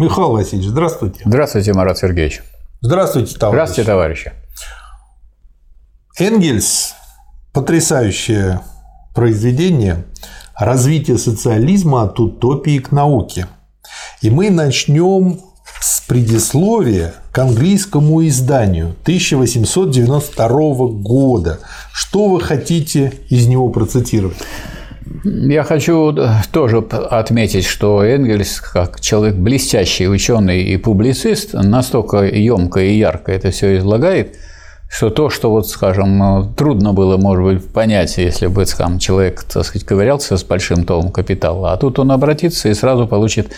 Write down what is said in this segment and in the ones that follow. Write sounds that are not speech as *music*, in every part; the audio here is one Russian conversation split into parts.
Михаил Васильевич, здравствуйте. Здравствуйте, Марат Сергеевич. Здравствуйте, товарищи. Здравствуйте, товарищи. Энгельс – потрясающее произведение «Развитие социализма от утопии к науке». И мы начнем с предисловия к английскому изданию 1892 года. Что вы хотите из него процитировать? Я хочу тоже отметить, что Энгельс, как человек блестящий ученый и публицист, настолько емко и ярко это все излагает, что то, что вот, скажем, трудно было, может быть, понять, если бы скажем, человек, так сказать, ковырялся с большим томом капитала, а тут он обратится и сразу получит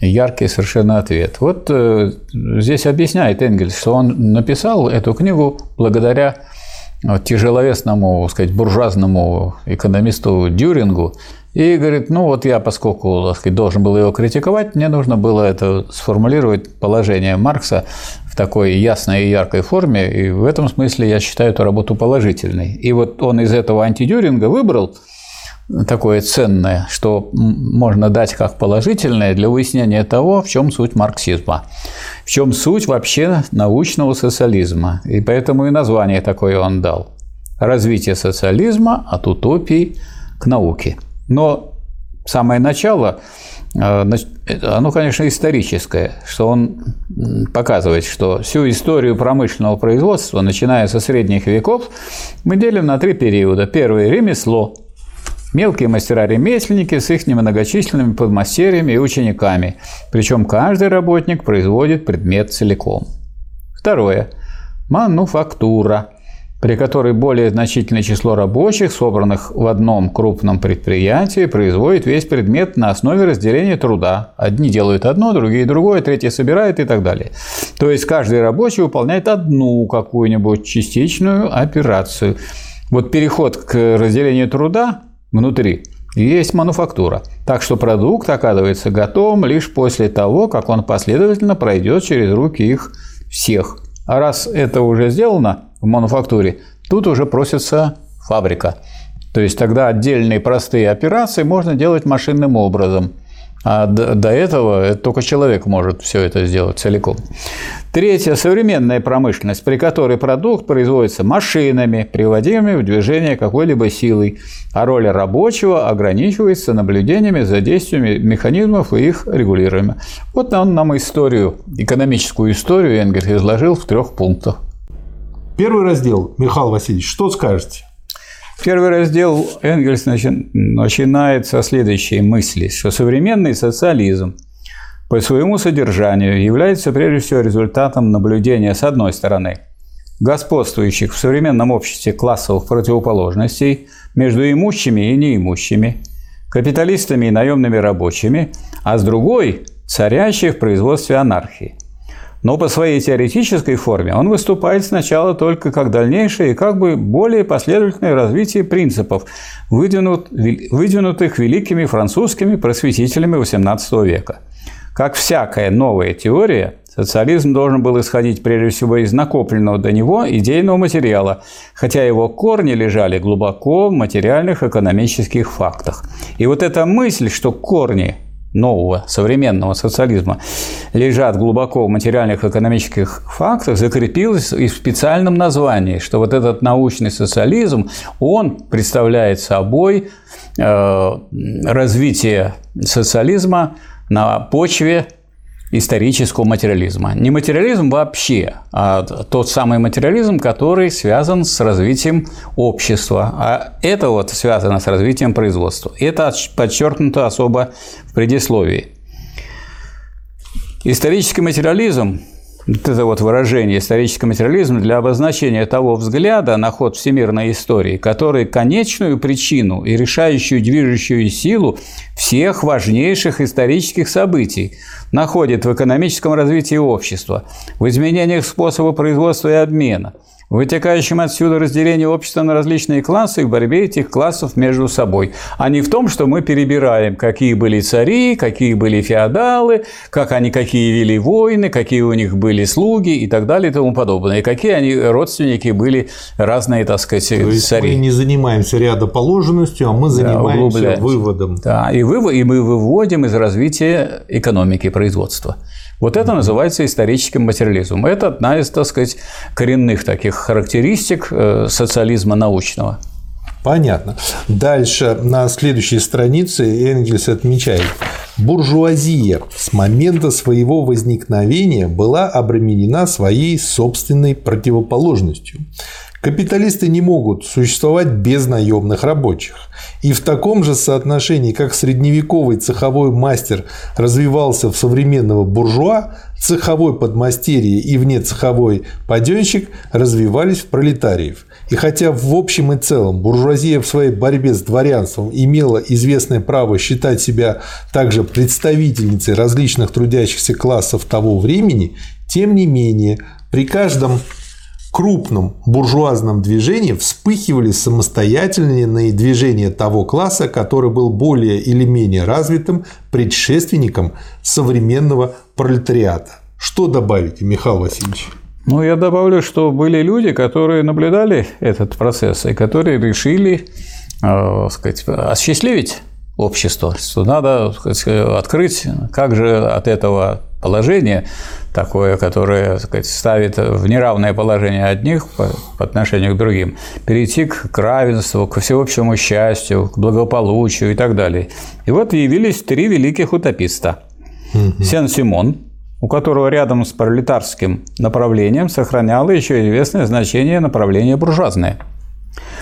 яркий совершенно ответ. Вот э, здесь объясняет Энгельс, что он написал эту книгу благодаря тяжеловесному, сказать, буржуазному экономисту Дюрингу, и говорит, ну вот я, поскольку так сказать, должен был его критиковать, мне нужно было это сформулировать положение Маркса в такой ясной и яркой форме, и в этом смысле я считаю эту работу положительной. И вот он из этого антидюринга выбрал такое ценное, что можно дать как положительное для выяснения того, в чем суть марксизма, в чем суть вообще научного социализма. И поэтому и название такое он дал. Развитие социализма от утопии к науке. Но самое начало, э, оно, конечно, историческое, что он показывает, что всю историю промышленного производства, начиная со средних веков, мы делим на три периода. Первый – ремесло – Мелкие мастера-ремесленники с их немногочисленными подмастерьями и учениками, причем каждый работник производит предмет целиком. Второе. Мануфактура, при которой более значительное число рабочих, собранных в одном крупном предприятии, производит весь предмет на основе разделения труда. Одни делают одно, другие другое, третьи собирают и так далее. То есть каждый рабочий выполняет одну какую-нибудь частичную операцию. Вот переход к разделению труда внутри есть мануфактура. Так что продукт оказывается готовым лишь после того, как он последовательно пройдет через руки их всех. А раз это уже сделано в мануфактуре, тут уже просится фабрика. То есть тогда отдельные простые операции можно делать машинным образом – а до этого только человек может все это сделать целиком. Третье – современная промышленность, при которой продукт производится машинами, приводимыми в движение какой-либо силой, а роль рабочего ограничивается наблюдениями за действиями механизмов и их регулированием. Вот он нам историю, экономическую историю Энгельс изложил в трех пунктах. Первый раздел, Михаил Васильевич, что скажете? Первый раздел Энгельс начинает со следующей мысли, что современный социализм по своему содержанию является прежде всего результатом наблюдения, с одной стороны, господствующих в современном обществе классовых противоположностей между имущими и неимущими, капиталистами и наемными рабочими, а с другой – царящей в производстве анархии – но по своей теоретической форме он выступает сначала только как дальнейшее и как бы более последовательное развитие принципов, выдвинут, выдвинутых великими французскими просветителями XVIII века. Как всякая новая теория, социализм должен был исходить прежде всего из накопленного до него идейного материала, хотя его корни лежали глубоко в материальных экономических фактах. И вот эта мысль, что корни нового современного социализма лежат глубоко в материальных экономических фактах, закрепилось и в специальном названии, что вот этот научный социализм, он представляет собой э, развитие социализма на почве исторического материализма. Не материализм вообще, а тот самый материализм, который связан с развитием общества. А это вот связано с развитием производства. Это подчеркнуто особо в предисловии. Исторический материализм вот это вот выражение «исторический материализм» для обозначения того взгляда на ход всемирной истории, который конечную причину и решающую движущую силу всех важнейших исторических событий находит в экономическом развитии общества, в изменениях способа производства и обмена, вытекающем отсюда разделение общества на различные классы и в борьбе этих классов между собой, а не в том, что мы перебираем, какие были цари, какие были феодалы, как они какие вели войны, какие у них были слуги и так далее и тому подобное, и какие они родственники были разные, так сказать, То есть цари. мы не занимаемся рядоположенностью, а мы занимаемся углубляемся. выводом. Да, и, вывод, и мы выводим из развития экономики производства. Вот это называется историческим материализмом. Это одна из, так сказать, коренных таких характеристик э, социализма научного. Понятно. Дальше на следующей странице Энгельс отмечает, буржуазия с момента своего возникновения была обременена своей собственной противоположностью. Капиталисты не могут существовать без наемных рабочих. И в таком же соотношении, как средневековый цеховой мастер развивался в современного буржуа, цеховой подмастерье и внецеховой паденщик развивались в пролетариев. И хотя в общем и целом буржуазия в своей борьбе с дворянством имела известное право считать себя также представительницей различных трудящихся классов того времени, тем не менее при каждом крупном буржуазном движении вспыхивали самостоятельные движения того класса, который был более или менее развитым предшественником современного пролетариата. Что добавите, Михаил Васильевич? Ну, я добавлю, что были люди, которые наблюдали этот процесс и которые решили, э, сказать, осчастливить общество, что надо сказать, открыть, как же от этого положения такое, которое сказать, ставит в неравное положение одних по, по отношению к другим, перейти к равенству, к всеобщему счастью, к благополучию и так далее. И вот явились три великих утописта. Сен-Симон, у которого рядом с пролетарским направлением сохраняло еще известное значение направление буржуазное –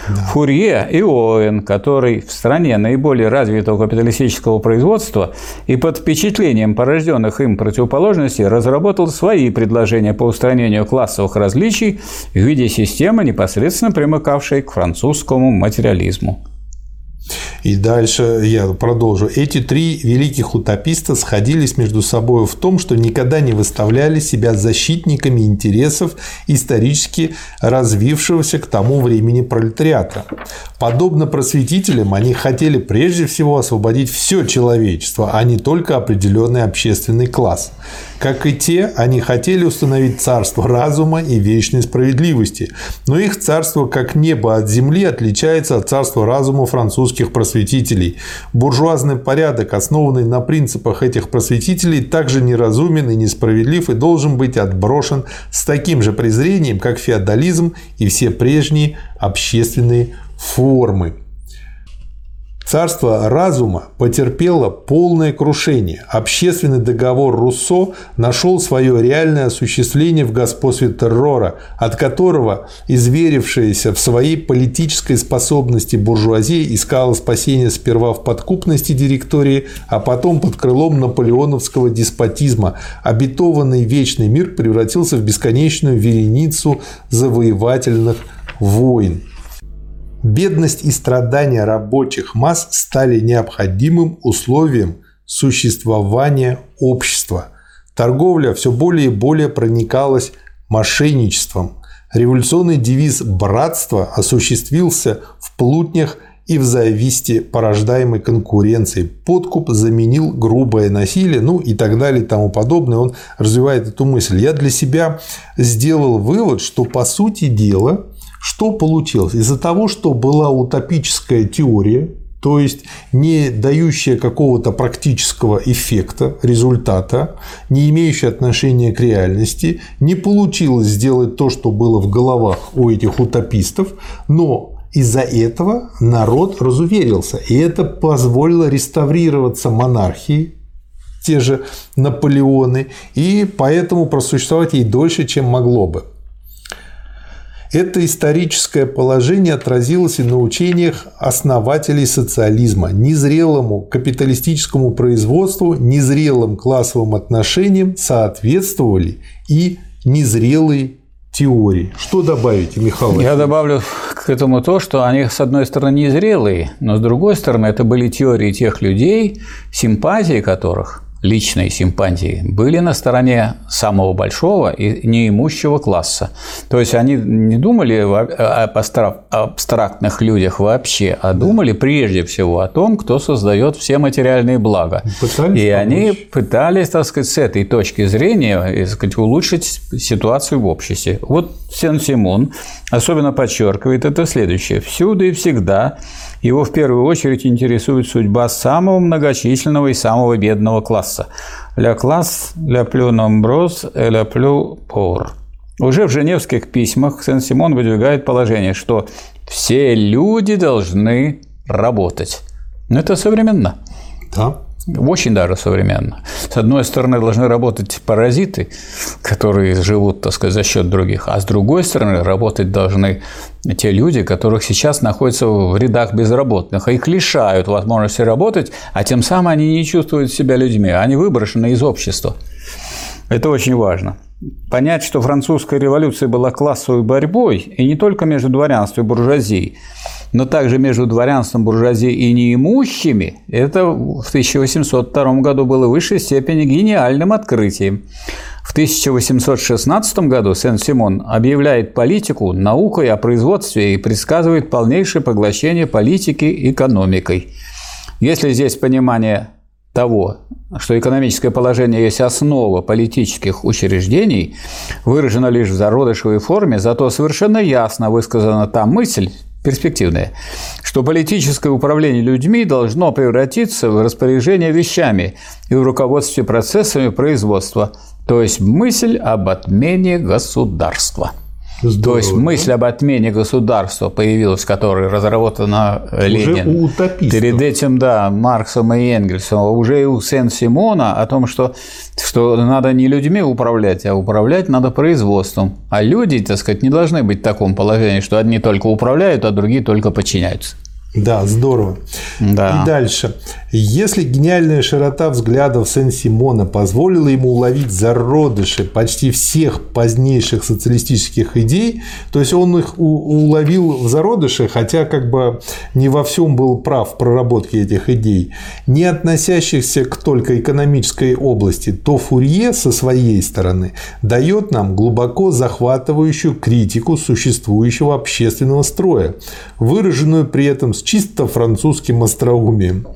да. Фурье и Оуэн, который в стране наиболее развитого капиталистического производства и под впечатлением порожденных им противоположностей разработал свои предложения по устранению классовых различий в виде системы, непосредственно примыкавшей к французскому материализму. И дальше я продолжу. Эти три великих утописта сходились между собой в том, что никогда не выставляли себя защитниками интересов исторически развившегося к тому времени пролетариата. Подобно просветителям, они хотели прежде всего освободить все человечество, а не только определенный общественный класс. Как и те, они хотели установить царство разума и вечной справедливости, но их царство как небо от земли отличается от царства разума французских просветителей. Буржуазный порядок, основанный на принципах этих просветителей, также неразумен и несправедлив и должен быть отброшен с таким же презрением, как феодализм и все прежние общественные формы. Царство разума потерпело полное крушение. Общественный договор Руссо нашел свое реальное осуществление в господстве террора, от которого изверившаяся в своей политической способности буржуазия искала спасение сперва в подкупности директории, а потом под крылом наполеоновского деспотизма. Обетованный вечный мир превратился в бесконечную вереницу завоевательных войн. Бедность и страдания рабочих масс стали необходимым условием существования общества. Торговля все более и более проникалась мошенничеством. Революционный девиз «братство» осуществился в плутнях и в зависти порождаемой конкуренцией. Подкуп заменил грубое насилие, ну и так далее и тому подобное. Он развивает эту мысль. Я для себя сделал вывод, что по сути дела что получилось? Из-за того, что была утопическая теория, то есть не дающая какого-то практического эффекта, результата, не имеющая отношения к реальности, не получилось сделать то, что было в головах у этих утопистов, но из-за этого народ разуверился, и это позволило реставрироваться монархии, те же Наполеоны, и поэтому просуществовать ей дольше, чем могло бы. Это историческое положение отразилось и на учениях основателей социализма. Незрелому капиталистическому производству, незрелым классовым отношениям соответствовали и незрелые теории. Что добавите, Михаил? Я добавлю к этому то, что они, с одной стороны, незрелые, но с другой стороны, это были теории тех людей, симпатии которых личной симпатии были на стороне самого большого и неимущего класса. То есть они не думали об абстрактных людях вообще, а думали прежде всего о том, кто создает все материальные блага. Пытались и помочь. они пытались, так сказать, с этой точки зрения так сказать, улучшить ситуацию в обществе. Вот Сен-Симон особенно подчеркивает это следующее. Всюду и всегда его в первую очередь интересует судьба самого многочисленного и самого бедного класса. «Ля класс, ля плю номброс, ля плю пор». Уже в женевских письмах Сен-Симон выдвигает положение, что все люди должны работать. Это современно. Да. Очень даже современно. С одной стороны, должны работать паразиты, которые живут, так сказать, за счет других, а с другой стороны, работать должны те люди, которых сейчас находятся в рядах безработных, их лишают возможности работать, а тем самым они не чувствуют себя людьми, они выброшены из общества. Это очень важно. Понять, что французская революция была классовой борьбой, и не только между дворянством и буржуазией, но также между дворянством, буржуазией и неимущими, это в 1802 году было в высшей степени гениальным открытием. В 1816 году Сен-Симон объявляет политику наукой о производстве и предсказывает полнейшее поглощение политики экономикой. Если здесь понимание того, что экономическое положение есть основа политических учреждений, выражено лишь в зародышевой форме, зато совершенно ясно высказана та мысль, перспективная, что политическое управление людьми должно превратиться в распоряжение вещами и в руководстве процессами производства, то есть мысль об отмене государства – Здорово, То есть мысль об отмене государства появилась, которая разработана Ленин. Перед этим, да, Марксом и Энгельсом, а уже и у Сен-Симона о том, что, что надо не людьми управлять, а управлять надо производством. А люди, так сказать, не должны быть в таком положении, что одни только управляют, а другие только подчиняются. Да, здорово. Да. И дальше. Если гениальная широта взглядов Сен-Симона позволила ему уловить зародыши почти всех позднейших социалистических идей, то есть он их уловил в зародыше, хотя как бы не во всем был прав в проработке этих идей, не относящихся к только экономической области, то Фурье со своей стороны дает нам глубоко захватывающую критику существующего общественного строя, выраженную при этом с чисто французским остроумием.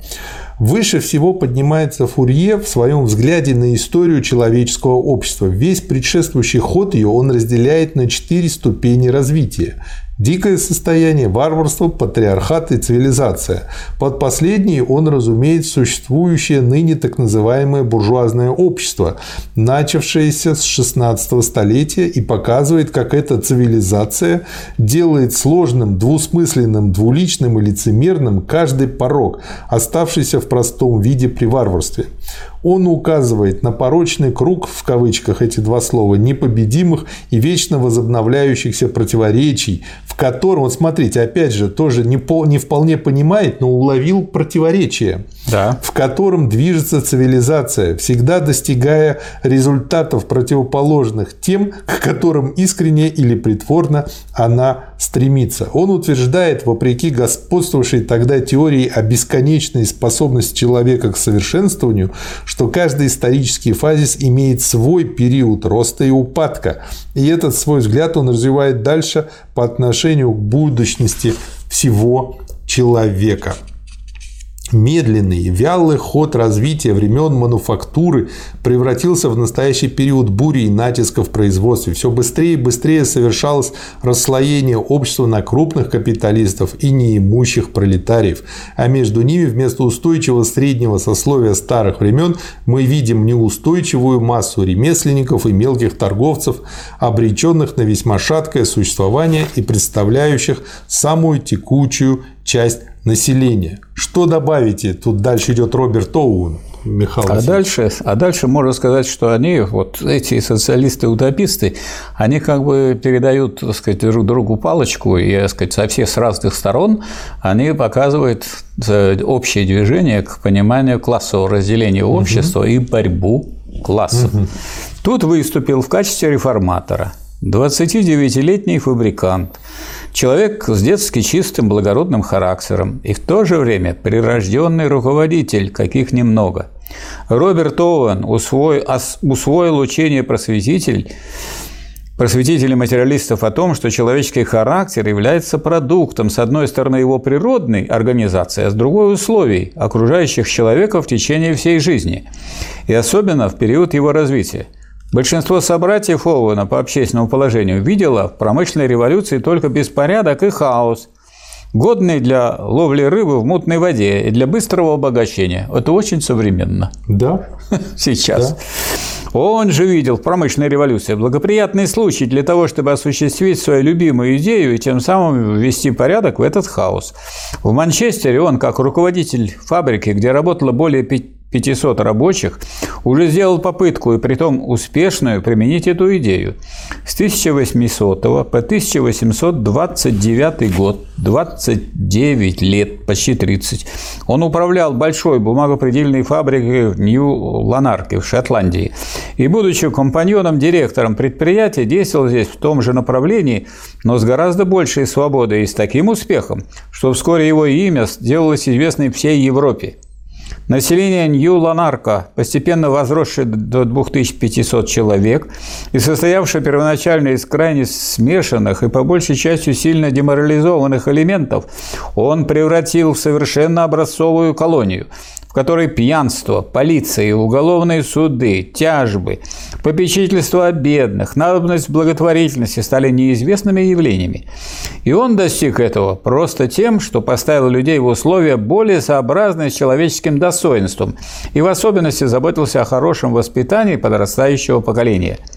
Выше всего поднимается Фурье в своем взгляде на историю человеческого общества. Весь предшествующий ход ее он разделяет на четыре ступени развития. Дикое состояние, варварство, патриархат и цивилизация. Под последней он разумеет существующее ныне так называемое буржуазное общество, начавшееся с 16 столетия и показывает, как эта цивилизация делает сложным, двусмысленным, двуличным и лицемерным каждый порог, оставшийся в простом виде при варварстве. Он указывает на порочный круг, в кавычках эти два слова, непобедимых и вечно возобновляющихся противоречий, в котором, вот смотрите, опять же, тоже не, по, не вполне понимает, но уловил противоречие, да. в котором движется цивилизация, всегда достигая результатов противоположных тем, к которым искренне или притворно она стремится. Он утверждает, вопреки господствовавшей тогда теории о бесконечной способности человека к совершенствованию, что каждый исторический фазис имеет свой период роста и упадка. И этот свой взгляд он развивает дальше по отношению к будущности всего человека. Медленный, вялый ход развития времен мануфактуры превратился в настоящий период бури и натиска в производстве. Все быстрее и быстрее совершалось расслоение общества на крупных капиталистов и неимущих пролетариев. А между ними вместо устойчивого среднего сословия старых времен мы видим неустойчивую массу ремесленников и мелких торговцев, обреченных на весьма шаткое существование и представляющих самую текучую часть населения. Что добавите? Тут дальше идет Роберт Оуэн. Михаил а дальше, а дальше можно сказать, что они, вот эти социалисты-утописты, они как бы передают, так сказать, друг другу палочку, и, так сказать, со всех с разных сторон они показывают э, общее движение к пониманию классового разделения общества угу. и борьбу классов. Угу. Тут выступил в качестве реформатора 29-летний фабрикант, человек с детски чистым благородным характером и в то же время прирожденный руководитель, каких немного. Роберт Оуэн усвоил, усвоил учение просветитель, просветителей материалистов о том, что человеческий характер является продуктом, с одной стороны, его природной организации, а с другой – условий, окружающих человека в течение всей жизни, и особенно в период его развития. Большинство собратьев Оуэна по общественному положению видело в промышленной революции только беспорядок и хаос, годный для ловли рыбы в мутной воде и для быстрого обогащения. Это очень современно. Да. *laughs* Сейчас. Да. Он же видел в промышленной революции благоприятный случай для того, чтобы осуществить свою любимую идею и тем самым ввести порядок в этот хаос. В Манчестере он, как руководитель фабрики, где работало более 500 рабочих, уже сделал попытку, и притом успешную, применить эту идею. С 1800 по 1829 год, 29 лет, почти 30, он управлял большой бумагопредельной фабрикой в Нью-Ланарке в Шотландии. И, будучи компаньоном-директором предприятия, действовал здесь в том же направлении, но с гораздо большей свободой и с таким успехом, что вскоре его имя сделалось известным всей Европе. Население Нью-Ланарка, постепенно возросшее до 2500 человек и состоявшее первоначально из крайне смешанных и по большей части сильно деморализованных элементов, он превратил в совершенно образцовую колонию – в которой пьянство, полиция, уголовные суды, тяжбы, попечительство о бедных, надобность благотворительности стали неизвестными явлениями. И он достиг этого просто тем, что поставил людей в условия более сообразные с человеческим достоинством и в особенности заботился о хорошем воспитании подрастающего поколения –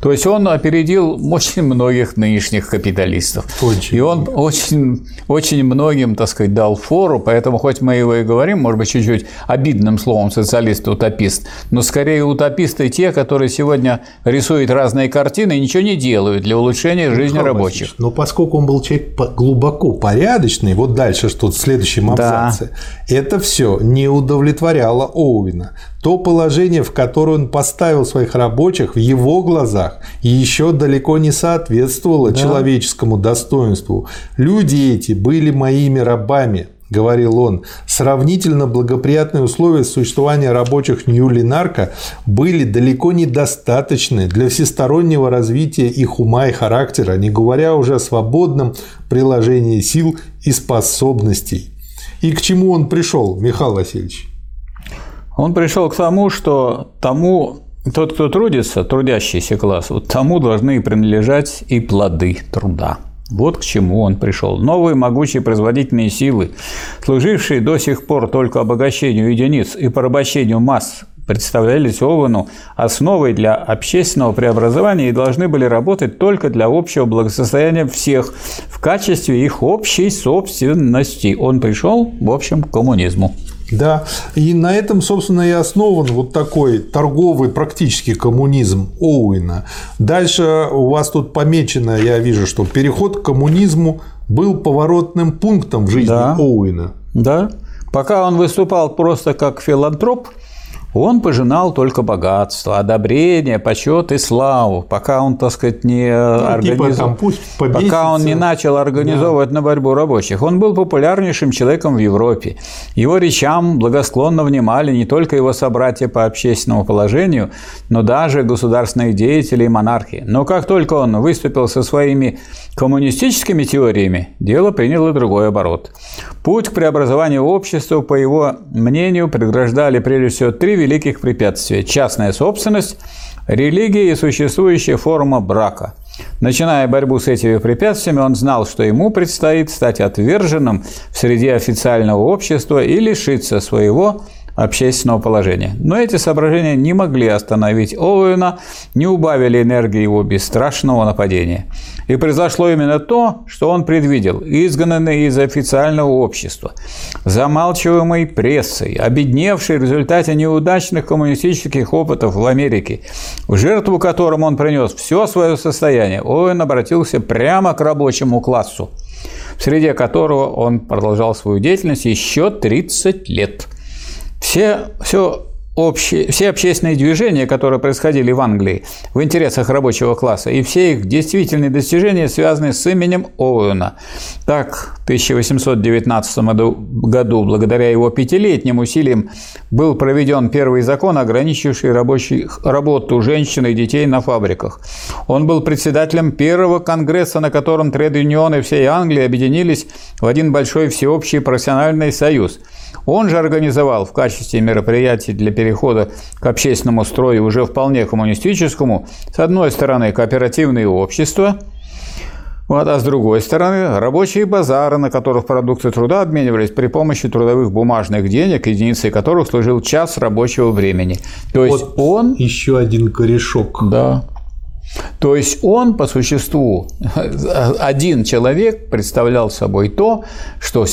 то есть он опередил очень многих нынешних капиталистов. Очень. И он очень, очень многим, так сказать, дал фору, поэтому хоть мы его и говорим, может быть, чуть-чуть обидным словом социалист-утопист, но скорее утописты те, которые сегодня рисуют разные картины и ничего не делают для улучшения жизни Михаил рабочих. Но поскольку он был человек глубоко порядочный, вот дальше что в следующем абзаце, да. это все не удовлетворяло Оуэна то положение, в которое он поставил своих рабочих, в его глазах еще далеко не соответствовало да. человеческому достоинству. Люди эти были моими рабами, говорил он, сравнительно благоприятные условия существования рабочих Нью-Линарка были далеко недостаточны для всестороннего развития их ума и характера, не говоря уже о свободном приложении сил и способностей. И к чему он пришел, Михаил Васильевич? Он пришел к тому, что тому, тот, кто трудится, трудящийся класс, вот тому должны принадлежать и плоды труда. Вот к чему он пришел. Новые могучие производительные силы, служившие до сих пор только обогащению единиц и порабощению масс, представлялись Овену основой для общественного преобразования и должны были работать только для общего благосостояния всех в качестве их общей собственности. Он пришел, в общем, к коммунизму. Да, и на этом, собственно, и основан вот такой торговый практически коммунизм Оуэна. Дальше у вас тут помечено, я вижу, что переход к коммунизму был поворотным пунктом в жизни да. Оуэна. Да, пока он выступал просто как филантроп – он пожинал только богатство, одобрение, почет и славу, пока он, так сказать, не ну, организовал, типа, пока он не начал организовывать да. на борьбу рабочих. Он был популярнейшим человеком в Европе. Его речам благосклонно внимали не только его собратья по общественному положению, но даже государственные деятели и монархи. Но как только он выступил со своими коммунистическими теориями, дело приняло другой оборот. Путь к преобразованию общества, по его мнению, преграждали прежде всего три великих препятствия – частная собственность, религия и существующая форма брака. Начиная борьбу с этими препятствиями, он знал, что ему предстоит стать отверженным в среде официального общества и лишиться своего общественного положения. Но эти соображения не могли остановить Оуэна, не убавили энергии его бесстрашного нападения. И произошло именно то, что он предвидел, изгнанный из официального общества, замалчиваемый прессой, обедневший в результате неудачных коммунистических опытов в Америке, в жертву которым он принес все свое состояние, Оуэн обратился прямо к рабочему классу, в среде которого он продолжал свою деятельность еще 30 лет – все, все общие, все общественные движения, которые происходили в Англии в интересах рабочего класса, и все их действительные достижения связаны с именем Оуэна. Так, в 1819 году, благодаря его пятилетним усилиям, был проведен первый закон, ограничивший рабочий, работу женщин и детей на фабриках. Он был председателем первого конгресса, на котором тред-юнионы всей Англии объединились в один большой всеобщий профессиональный союз – он же организовал в качестве мероприятий для перехода к общественному строю уже вполне коммунистическому, с одной стороны, кооперативные общества, вот, а с другой стороны, рабочие базары, на которых продукты труда обменивались при помощи трудовых бумажных денег, единицей которых служил час рабочего времени. То есть вот он... Еще один корешок. Да. То есть он, по существу, один человек представлял собой то, что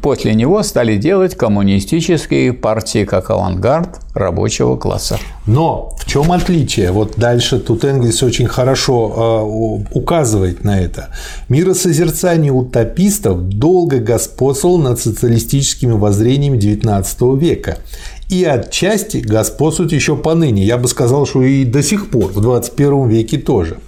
после него стали делать коммунистические партии как авангард рабочего класса. Но в чем отличие? Вот дальше тут Энгельс очень хорошо э, указывает на это. Миросозерцание утопистов долго господствовало над социалистическими воззрениями XIX века и отчасти господствует еще поныне. Я бы сказал, что и до сих пор, в 21 веке тоже.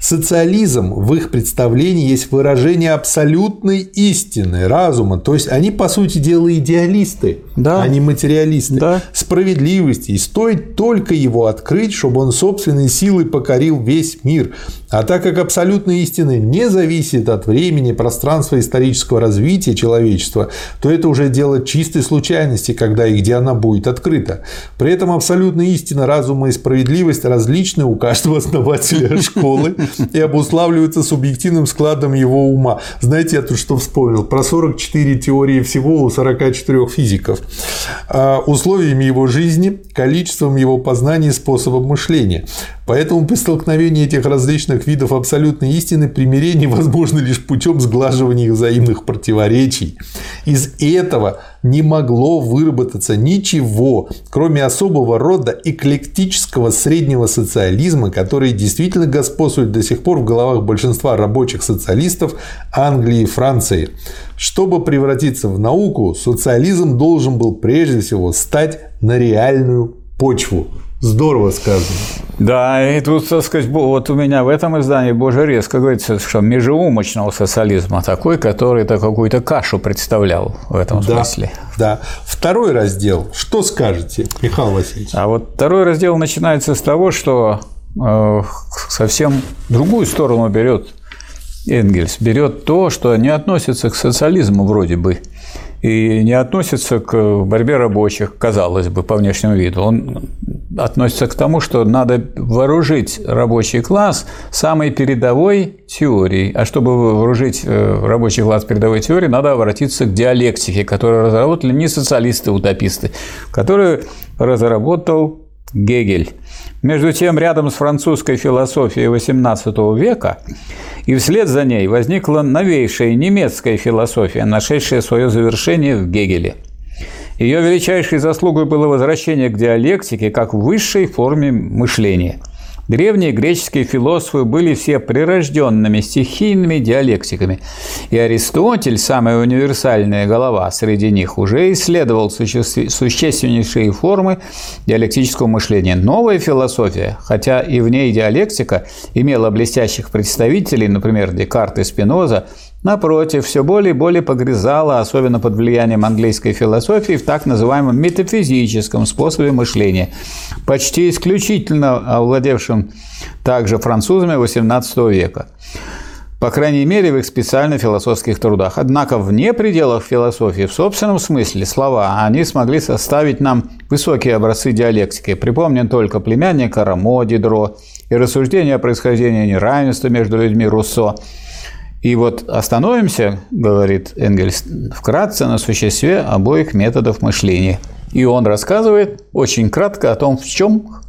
Социализм в их представлении есть выражение абсолютной истины, разума. То есть они, по сути дела, идеалисты, да. а не материалисты. Да. Справедливости. И стоит только его открыть, чтобы он собственной силой покорил весь мир. А так как абсолютная истина не зависит от времени, пространства исторического развития человечества, то это уже дело чистой случайности, когда и где она будет открыта. При этом абсолютная истина, разума и справедливость различны у каждого основателя *laughs* школы и обуславливаются субъективным складом его ума. Знаете, я тут что вспомнил? Про 44 теории всего у 44 физиков. А, условиями его жизни, количеством его познаний, способом мышления. Поэтому при столкновении этих различных видов абсолютной истины примирение возможно лишь путем сглаживания взаимных противоречий. Из этого не могло выработаться ничего, кроме особого рода эклектического среднего социализма, который действительно господствует до сих пор в головах большинства рабочих социалистов Англии и Франции. Чтобы превратиться в науку, социализм должен был прежде всего стать на реальную почву. Здорово сказано. Да, и тут, так сказать, вот у меня в этом издании Боже резко говорится, что межеумочного социализма такой, который-то какую-то кашу представлял в этом да, смысле. Да. Второй раздел. Что скажете, Михаил Васильевич? А вот второй раздел начинается с того, что э, совсем другую сторону берет Энгельс. Берет то, что не относится к социализму вроде бы и не относится к борьбе рабочих, казалось бы, по внешнему виду. Он относится к тому, что надо вооружить рабочий класс самой передовой теорией. А чтобы вооружить э, рабочий класс передовой теорией, надо обратиться к диалектике, которую разработали не социалисты-утописты, которую разработал Гегель. Между тем, рядом с французской философией XVIII века и вслед за ней возникла новейшая немецкая философия, нашедшая свое завершение в Гегеле. Ее величайшей заслугой было возвращение к диалектике как высшей форме мышления – Древние греческие философы были все прирожденными стихийными диалектиками, и Аристотель, самая универсальная голова среди них, уже исследовал существеннейшие формы диалектического мышления. Новая философия, хотя и в ней диалектика имела блестящих представителей, например, Декарт и Спиноза, Напротив, все более и более погрязала, особенно под влиянием английской философии, в так называемом метафизическом способе мышления, почти исключительно овладевшем также французами XVIII века. По крайней мере, в их специально философских трудах. Однако вне пределов философии, в собственном смысле, слова, они смогли составить нам высокие образцы диалектики. Припомним только племянника Рамо, Дидро и рассуждения о происхождении неравенства между людьми Руссо – и вот остановимся, говорит Энгельс, вкратце на существе обоих методов мышления. И он рассказывает очень кратко о том, в чем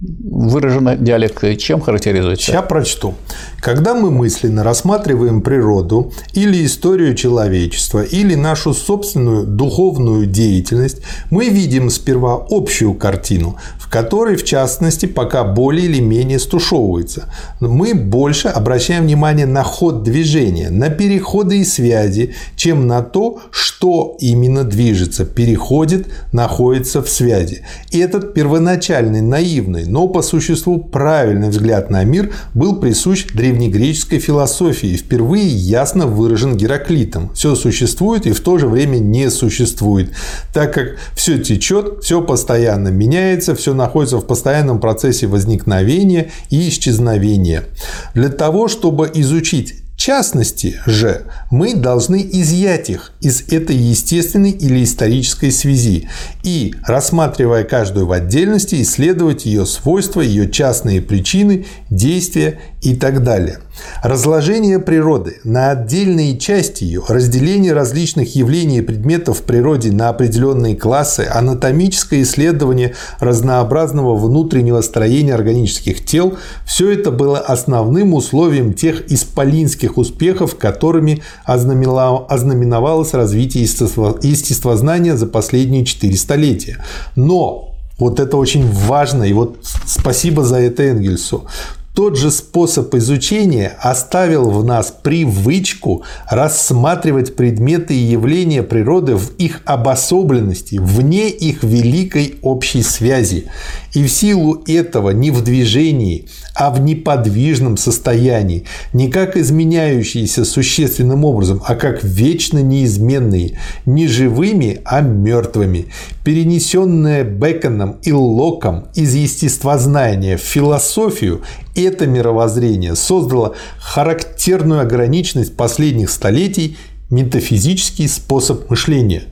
выражена диалектика? Чем характеризуется? Сейчас прочту. Когда мы мысленно рассматриваем природу или историю человечества, или нашу собственную духовную деятельность, мы видим сперва общую картину, в которой, в частности, пока более или менее стушевывается. Мы больше обращаем внимание на ход движения, на переходы и связи, чем на то, что именно движется, переходит, находится в связи. И этот первоначальный, наивный, но по существу правильный взгляд на мир был присущ древнегреческой философии и впервые ясно выражен Гераклитом. Все существует и в то же время не существует, так как все течет, все постоянно меняется, все находится в постоянном процессе возникновения и исчезновения. Для того, чтобы изучить частности же мы должны изъять их из этой естественной или исторической связи и, рассматривая каждую в отдельности, исследовать ее свойства, ее частные причины, действия и так далее. Разложение природы на отдельные части ее, разделение различных явлений и предметов в природе на определенные классы, анатомическое исследование разнообразного внутреннего строения органических тел – все это было основным условием тех исполинских успехов, которыми ознаменовалось развитие естествознания за последние четыре столетия. Но вот это очень важно, и вот спасибо за это Энгельсу. Тот же способ изучения оставил в нас привычку рассматривать предметы и явления природы в их обособленности, вне их великой общей связи. И в силу этого не в движении, а в неподвижном состоянии, не как изменяющиеся существенным образом, а как вечно неизменные, не живыми, а мертвыми, перенесенное Беконом и Локом из естествознания в философию это мировоззрение создало характерную ограниченность последних столетий метафизический способ мышления.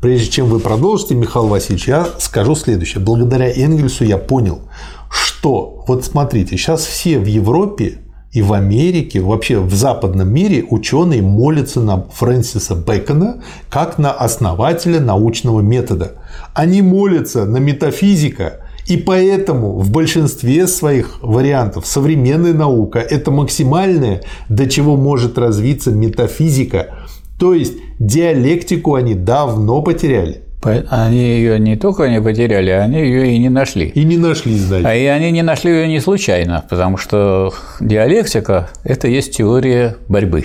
Прежде чем вы продолжите, Михаил Васильевич, я скажу следующее. Благодаря Энгельсу я понял, что, вот смотрите, сейчас все в Европе и в Америке, вообще в западном мире ученые молятся на Фрэнсиса Бэкона как на основателя научного метода. Они молятся на метафизика, и поэтому в большинстве своих вариантов современная наука – это максимальное, до чего может развиться метафизика. То есть диалектику они давно потеряли. Они ее не только не потеряли, они ее и не нашли. И не нашли, значит. А и они не нашли ее не случайно, потому что диалектика – это есть теория борьбы,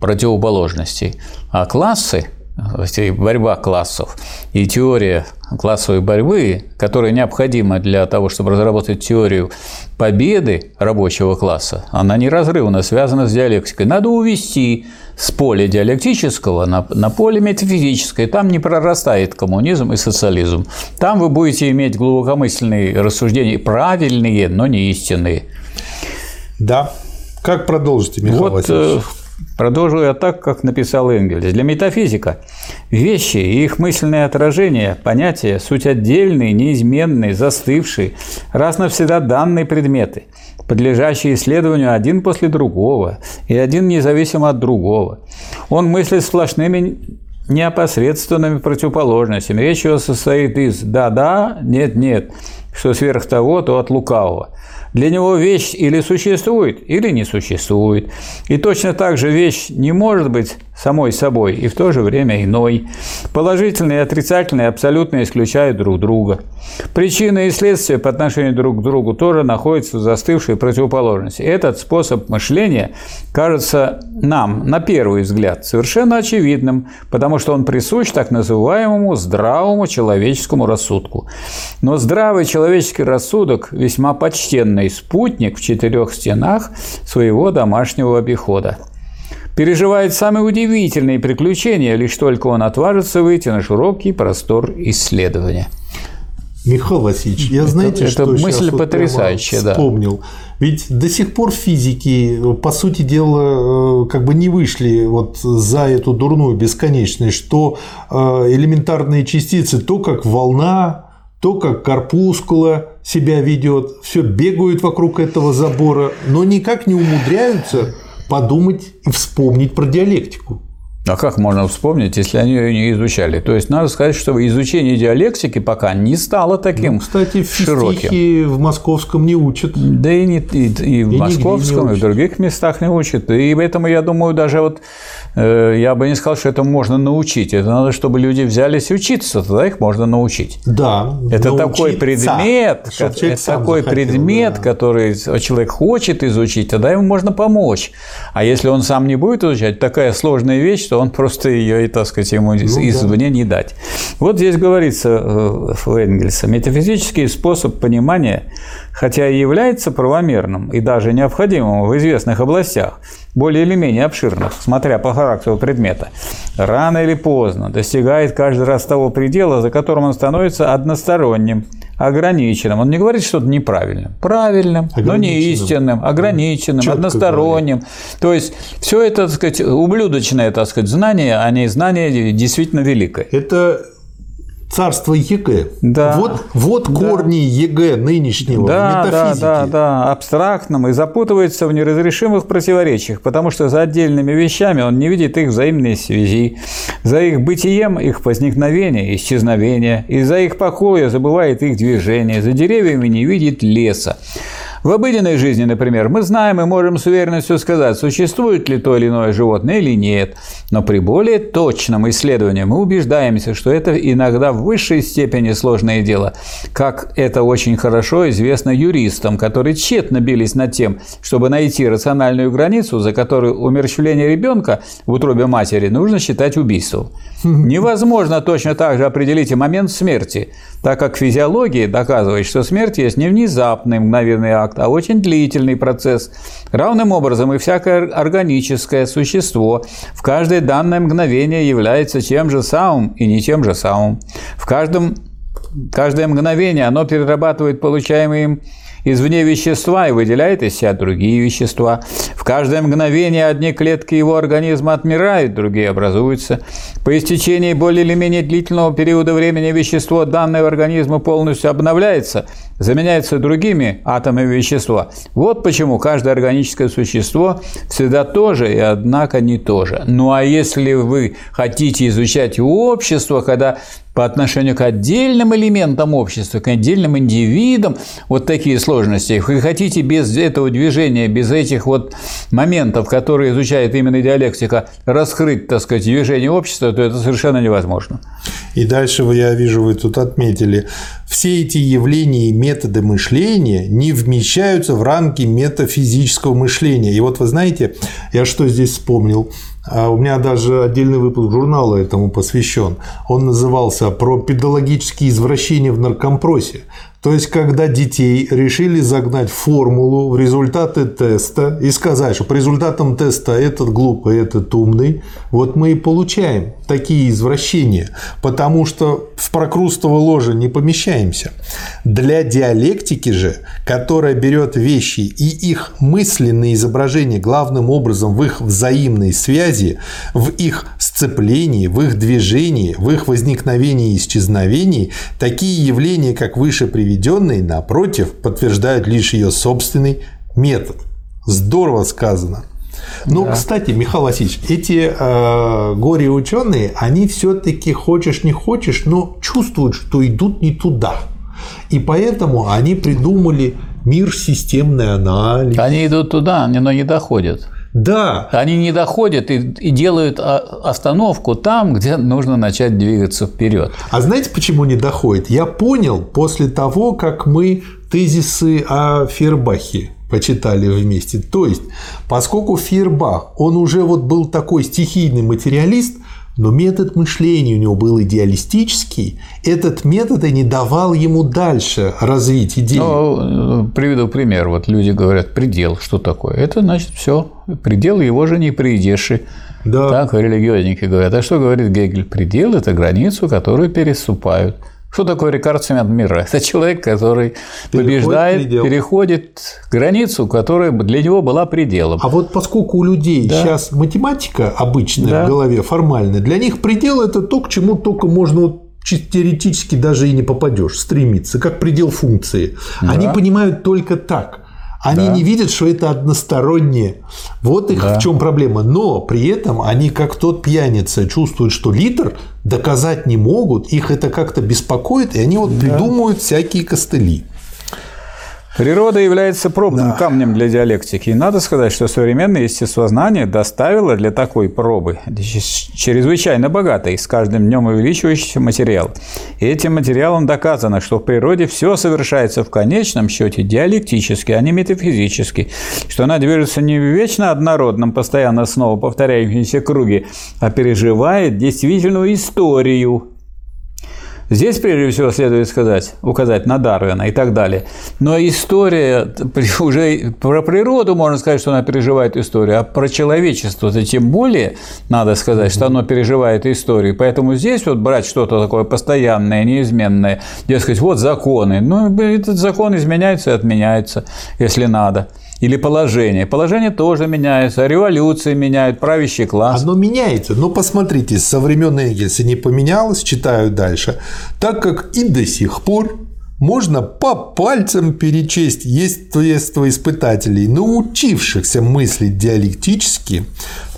противоположностей. А классы борьба классов и теория классовой борьбы, которая необходима для того, чтобы разработать теорию победы рабочего класса, она неразрывно связана с диалектикой. Надо увести с поля диалектического на, на поле метафизическое. Там не прорастает коммунизм и социализм. Там вы будете иметь глубокомысленные рассуждения, правильные, но не истинные. Да. Как продолжите, Михаил вот, Васильевич? Продолжу я так, как написал Энгельс. Для метафизика вещи и их мысленное отражение, понятия, суть отдельные, неизменные, застывшие, раз навсегда данные предметы, подлежащие исследованию один после другого и один независимо от другого. Он мыслит сплошными неопосредственными противоположностями. Речь его состоит из «да-да», «нет-нет», что сверх того, то от лукавого. Для него вещь или существует, или не существует. И точно так же вещь не может быть самой собой и в то же время иной. Положительные и отрицательные абсолютно исключают друг друга. Причины и следствия по отношению друг к другу тоже находятся в застывшей противоположности. Этот способ мышления кажется нам, на первый взгляд, совершенно очевидным, потому что он присущ так называемому здравому человеческому рассудку. Но здравый человеческий рассудок весьма почтенный спутник в четырех стенах своего домашнего обихода переживает самые удивительные приключения, лишь только он отважится выйти на широкий простор исследования. Михаил Васильевич, я знаете, это, что это мысль вот потрясающая, да. Вспомнил. Ведь до сих пор физики, по сути дела, э, как бы не вышли вот за эту дурную бесконечность, что э, элементарные частицы, то как волна, то как корпускула себя ведет, все бегают вокруг этого забора, но никак не умудряются подумать и вспомнить про диалектику. А как можно вспомнить, если они ее не изучали? То есть надо сказать, что изучение диалектики пока не стало таким ну, кстати, в широким. в московском не учат. Да и, не, и, и в и московском, и в других местах не учат. И поэтому я думаю, даже вот э, я бы не сказал, что это можно научить. Это надо, чтобы люди взялись учиться, тогда их можно научить. Да. Это такой предмет, это такой захотел, предмет, да. который человек хочет изучить, тогда ему можно помочь. А если он сам не будет изучать, такая сложная вещь, что он просто ее, и, так сказать, ему ну, извне да. не дать. Вот здесь говорится э, у Энгельса, метафизический способ понимания, хотя и является правомерным и даже необходимым в известных областях, более или менее обширных, смотря по характеру предмета, рано или поздно достигает каждый раз того предела, за которым он становится односторонним, ограниченным. Он не говорит что-то неправильным. Правильным, но не истинным, ограниченным, Четко односторонним. Говорит. То есть все это, так сказать, ублюдочное, так сказать, знание, а не знание действительно великое. Это царство ЕГЭ. Да. Вот, вот да. корни ЕГЭ нынешнего да, метафизики. Да, да, да, абстрактном и запутывается в неразрешимых противоречиях, потому что за отдельными вещами он не видит их взаимной связи, за их бытием их возникновение, исчезновение, и за их покоя забывает их движение, за деревьями не видит леса. В обыденной жизни, например, мы знаем и можем с уверенностью сказать, существует ли то или иное животное или нет, но при более точном исследовании мы убеждаемся, что это иногда в высшей степени сложное дело, как это очень хорошо известно юристам, которые тщетно бились над тем, чтобы найти рациональную границу, за которую умерщвление ребенка в утробе матери нужно считать убийством. *laughs* Невозможно точно так же определить и момент смерти, так как физиология доказывает, что смерть есть не внезапный мгновенный акт, а очень длительный процесс. Равным образом и всякое органическое существо в каждое данное мгновение является тем же самым и не тем же самым. В каждом Каждое мгновение оно перерабатывает получаемые им извне вещества и выделяет из себя другие вещества. В каждое мгновение одни клетки его организма отмирают, другие образуются. По истечении более или менее длительного периода времени вещество данного организма полностью обновляется, заменяется другими атомами вещества. Вот почему каждое органическое существо всегда то же и однако не то же. Ну а если вы хотите изучать общество, когда по отношению к отдельным элементам общества, к отдельным индивидам, вот такие сложности. Вы хотите без этого движения, без этих вот моментов, которые изучает именно диалектика, раскрыть, так сказать, движение общества, то это совершенно невозможно. И дальше я вижу, вы тут отметили, все эти явления и методы мышления не вмещаются в рамки метафизического мышления. И вот вы знаете, я что здесь вспомнил? А у меня даже отдельный выпуск журнала этому посвящен. Он назывался «Про педагогические извращения в наркомпросе». То есть, когда детей решили загнать формулу в результаты теста и сказать, что по результатам теста этот глупый, этот умный, вот мы и получаем такие извращения, потому что в прокрустово ложе не помещаемся. Для диалектики же, которая берет вещи и их мысленные изображения главным образом в их взаимной связи, в их сцеплении, в их движении, в их возникновении и исчезновении, такие явления, как выше приведенные, напротив, подтверждают лишь ее собственный метод. Здорово сказано. Ну, да. кстати, Михаил Васильевич, эти э, горе-ученые, они все-таки хочешь не хочешь, но чувствуют, что идут не туда. И поэтому они придумали мир системный анализ. Они идут туда, но не доходят. Да. Они не доходят и, и делают остановку там, где нужно начать двигаться вперед. А знаете, почему не доходит? Я понял после того, как мы тезисы о Фербахе почитали вместе. То есть, поскольку Фербах, он уже вот был такой стихийный материалист, но метод мышления у него был идеалистический, этот метод и не давал ему дальше развить идею. Ну, приведу пример. Вот люди говорят, предел, что такое? Это значит все, предел его же не придешь. Да. Так религиозники говорят. А что говорит Гегель? Предел – это границу, которую переступают. Что такое рекордсмен мира? Это человек, который побеждает, предел. переходит границу, которая для него была пределом. А вот поскольку у людей да. сейчас математика обычная да. в голове, формальная, для них предел – это то, к чему только можно теоретически даже и не попадешь, стремиться, как предел функции. Да. Они понимают только так. Они да. не видят, что это одностороннее. Вот их да. в чем проблема. Но при этом они, как тот пьяница, чувствуют, что литр доказать не могут, их это как-то беспокоит, и они вот да. придумывают всякие костыли. Природа является пробным да. камнем для диалектики. И надо сказать, что современное естествознание доставило для такой пробы чрезвычайно богатый, с каждым днем увеличивающийся материал. И этим материалом доказано, что в природе все совершается в конечном счете диалектически, а не метафизически, что она движется не в вечно однородном, постоянно снова повторяющемся круге, а переживает действительную историю, Здесь, прежде всего, следует сказать, указать на Дарвина и так далее. Но история, уже про природу можно сказать, что она переживает историю, а про человечество то тем более надо сказать, что оно переживает историю. Поэтому здесь вот брать что-то такое постоянное, неизменное, дескать, вот законы. Ну, этот закон изменяется и отменяется, если надо. Или положение. Положение тоже меняется, революции меняют, правящий класс. Оно меняется. Но посмотрите, со времен Энгельса не поменялось, читаю дальше, так как и до сих пор можно по пальцам перечесть естество испытателей, научившихся мыслить диалектически,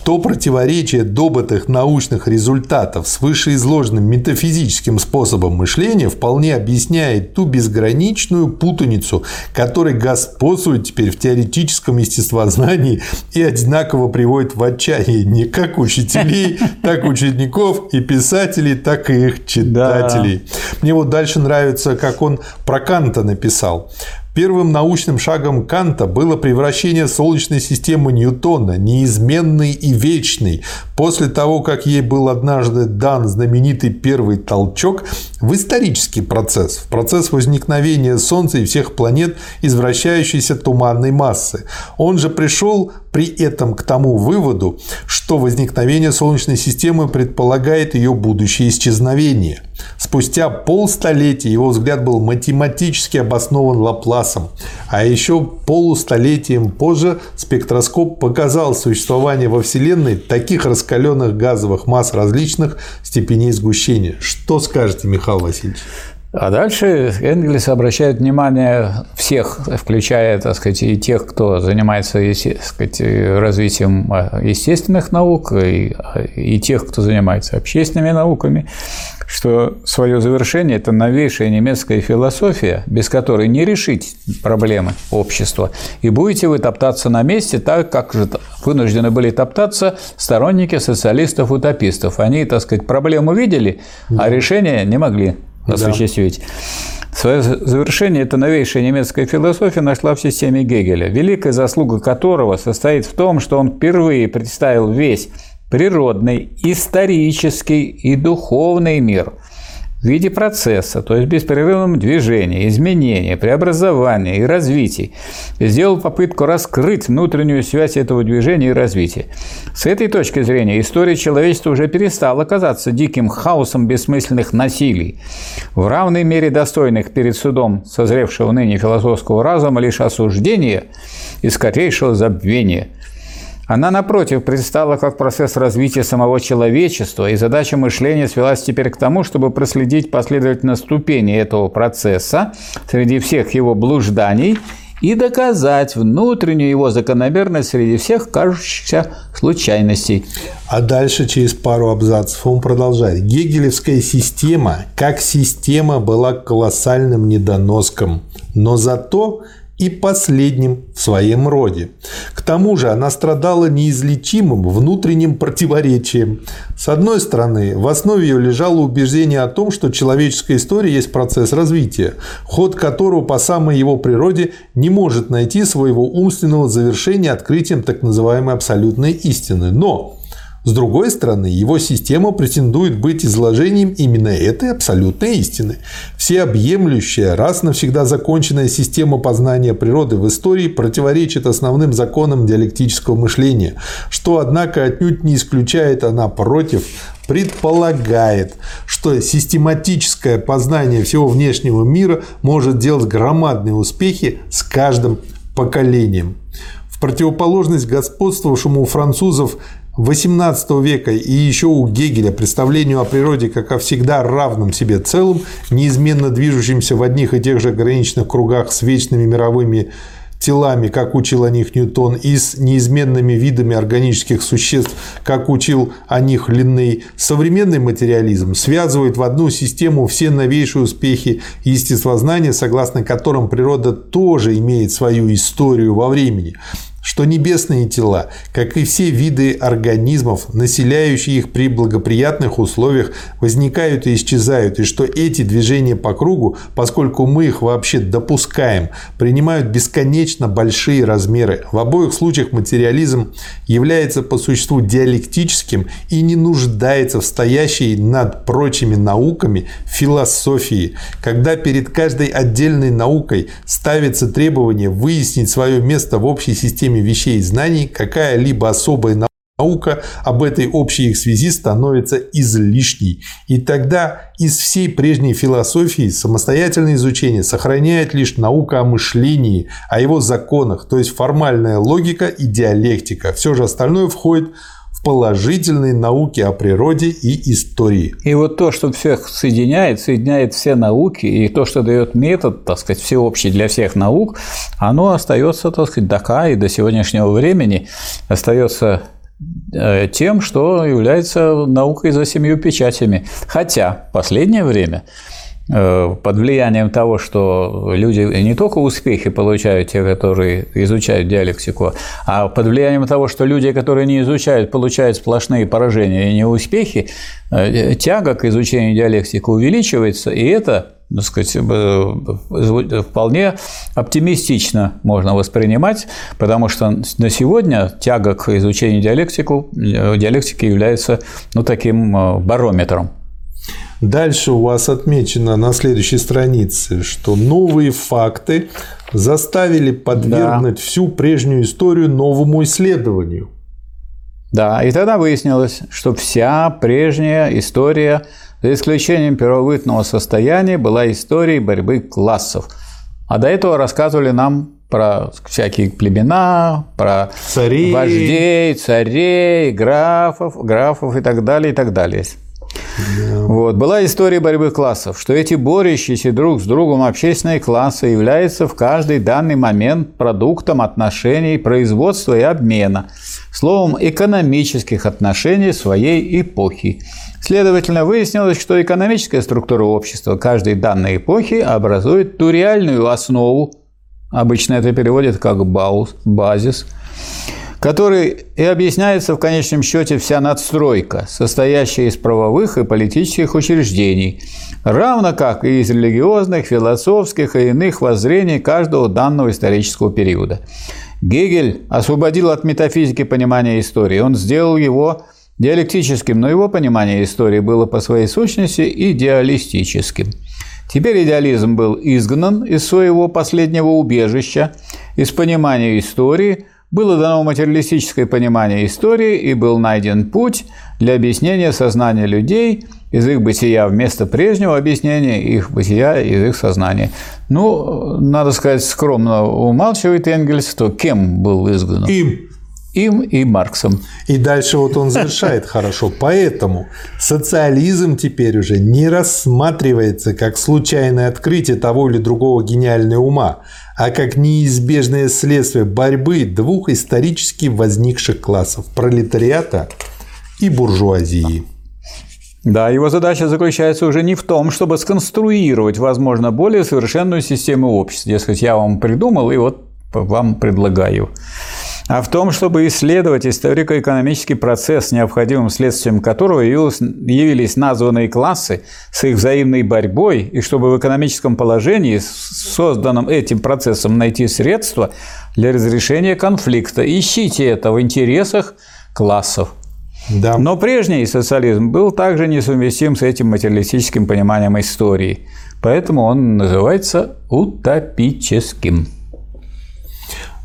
то противоречие добытых научных результатов с вышеизложенным метафизическим способом мышления вполне объясняет ту безграничную путаницу, которая господствует теперь в теоретическом естествознании и одинаково приводит в отчаяние не как учителей, *laughs* так учеников и писателей, так и их читателей. Да. Мне вот дальше нравится, как он про Канта написал. Первым научным шагом Канта было превращение Солнечной системы Ньютона, неизменной и вечной, после того, как ей был однажды дан знаменитый первый толчок, в исторический процесс, в процесс возникновения Солнца и всех планет из вращающейся туманной массы. Он же пришел при этом к тому выводу, что возникновение Солнечной системы предполагает ее будущее исчезновение. Спустя полстолетия его взгляд был математически обоснован Лапласом, а еще полустолетием позже спектроскоп показал существование во Вселенной таких раскаленных газовых масс различных степеней сгущения. Что скажете, Михаил Васильевич? А дальше Энгельс обращает внимание всех, включая, так сказать, и тех, кто занимается так сказать, развитием а, естественных наук, и, и тех, кто занимается общественными науками, что свое завершение – это новейшая немецкая философия, без которой не решить проблемы общества. И будете вы топтаться на месте так, как же вынуждены были топтаться сторонники социалистов-утопистов. Они, так сказать, проблему видели, а решения не могли осуществить. Да. Свое завершение эта новейшая немецкая философия нашла в системе Гегеля, великая заслуга которого состоит в том, что он впервые представил весь природный, исторический и духовный мир – в виде процесса, то есть беспрерывном движении, изменения, преобразования и развития, сделал попытку раскрыть внутреннюю связь этого движения и развития. С этой точки зрения история человечества уже перестала казаться диким хаосом бессмысленных насилий, в равной мере достойных перед судом созревшего ныне философского разума лишь осуждения и скорейшего забвения – она, напротив, предстала как процесс развития самого человечества, и задача мышления свелась теперь к тому, чтобы проследить последовательно ступени этого процесса среди всех его блужданий и доказать внутреннюю его закономерность среди всех кажущихся случайностей. А дальше, через пару абзацев, он продолжает. Гегелевская система, как система, была колоссальным недоноском, но зато и последним в своем роде. К тому же она страдала неизлечимым внутренним противоречием. С одной стороны, в основе ее лежало убеждение о том, что человеческая история есть процесс развития, ход которого по самой его природе не может найти своего умственного завершения открытием так называемой абсолютной истины. Но с другой стороны, его система претендует быть изложением именно этой абсолютной истины. Всеобъемлющая, раз навсегда законченная система познания природы в истории противоречит основным законам диалектического мышления, что, однако, отнюдь не исключает, она против предполагает, что систематическое познание всего внешнего мира может делать громадные успехи с каждым поколением. В противоположность господствовавшему у французов XVIII века и еще у Гегеля представлению о природе как о всегда равном себе целом, неизменно движущемся в одних и тех же ограниченных кругах с вечными мировыми телами, как учил о них Ньютон, и с неизменными видами органических существ, как учил о них Линней, современный материализм связывает в одну систему все новейшие успехи естествознания, согласно которым природа тоже имеет свою историю во времени что небесные тела, как и все виды организмов, населяющие их при благоприятных условиях, возникают и исчезают, и что эти движения по кругу, поскольку мы их вообще допускаем, принимают бесконечно большие размеры. В обоих случаях материализм является по существу диалектическим и не нуждается в стоящей над прочими науками философии. Когда перед каждой отдельной наукой ставится требование выяснить свое место в общей системе системе вещей и знаний какая-либо особая наука об этой общей их связи становится излишней. И тогда из всей прежней философии самостоятельное изучение сохраняет лишь наука о мышлении, о его законах, то есть формальная логика и диалектика. Все же остальное входит положительной науки о природе и истории. И вот то, что всех соединяет, соединяет все науки, и то, что дает метод, так сказать, всеобщий для всех наук, оно остается, так сказать, до и до сегодняшнего времени остается э, тем, что является наукой за семью печатями. Хотя в последнее время под влиянием того, что люди не только успехи получают, те, которые изучают диалектику, а под влиянием того, что люди, которые не изучают, получают сплошные поражения и неуспехи, э, тяга к изучению диалектики увеличивается, и это так сказать, э, вполне оптимистично можно воспринимать, потому что на сегодня тяга к изучению диалектику, диалектики является ну, таким барометром. Дальше у вас отмечено на следующей странице, что новые факты заставили подвергнуть да. всю прежнюю историю новому исследованию. Да, и тогда выяснилось, что вся прежняя история, за исключением первобытного состояния, была историей борьбы классов. А до этого рассказывали нам про всякие племена, про царей. вождей, царей, графов, графов и так далее, и так далее. Вот. Была история борьбы классов, что эти борющиеся друг с другом общественные классы являются в каждый данный момент продуктом отношений производства и обмена, словом, экономических отношений своей эпохи. Следовательно, выяснилось, что экономическая структура общества каждой данной эпохи образует ту реальную основу, обычно это переводят как базис, который и объясняется в конечном счете вся надстройка, состоящая из правовых и политических учреждений, равно как и из религиозных, философских и иных воззрений каждого данного исторического периода. Гегель освободил от метафизики понимание истории, он сделал его диалектическим, но его понимание истории было по своей сущности идеалистическим. Теперь идеализм был изгнан из своего последнего убежища, из понимания истории – было дано материалистическое понимание истории и был найден путь для объяснения сознания людей из их бытия вместо прежнего объяснения их бытия из их сознания. Ну, надо сказать, скромно умалчивает Энгельс, то кем был изгнан? Им. Им и Марксом. И дальше вот он завершает *laughs* хорошо. Поэтому социализм теперь уже не рассматривается как случайное открытие того или другого гениального ума, а как неизбежное следствие борьбы двух исторически возникших классов – пролетариата и буржуазии. Да, его задача заключается уже не в том, чтобы сконструировать, возможно, более совершенную систему общества. Дескать, я вам придумал и вот вам предлагаю а в том, чтобы исследовать историко-экономический процесс, необходимым следствием которого явились названные классы с их взаимной борьбой, и чтобы в экономическом положении, созданном этим процессом, найти средства для разрешения конфликта. Ищите это в интересах классов. Да. Но прежний социализм был также несовместим с этим материалистическим пониманием истории. Поэтому он называется утопическим.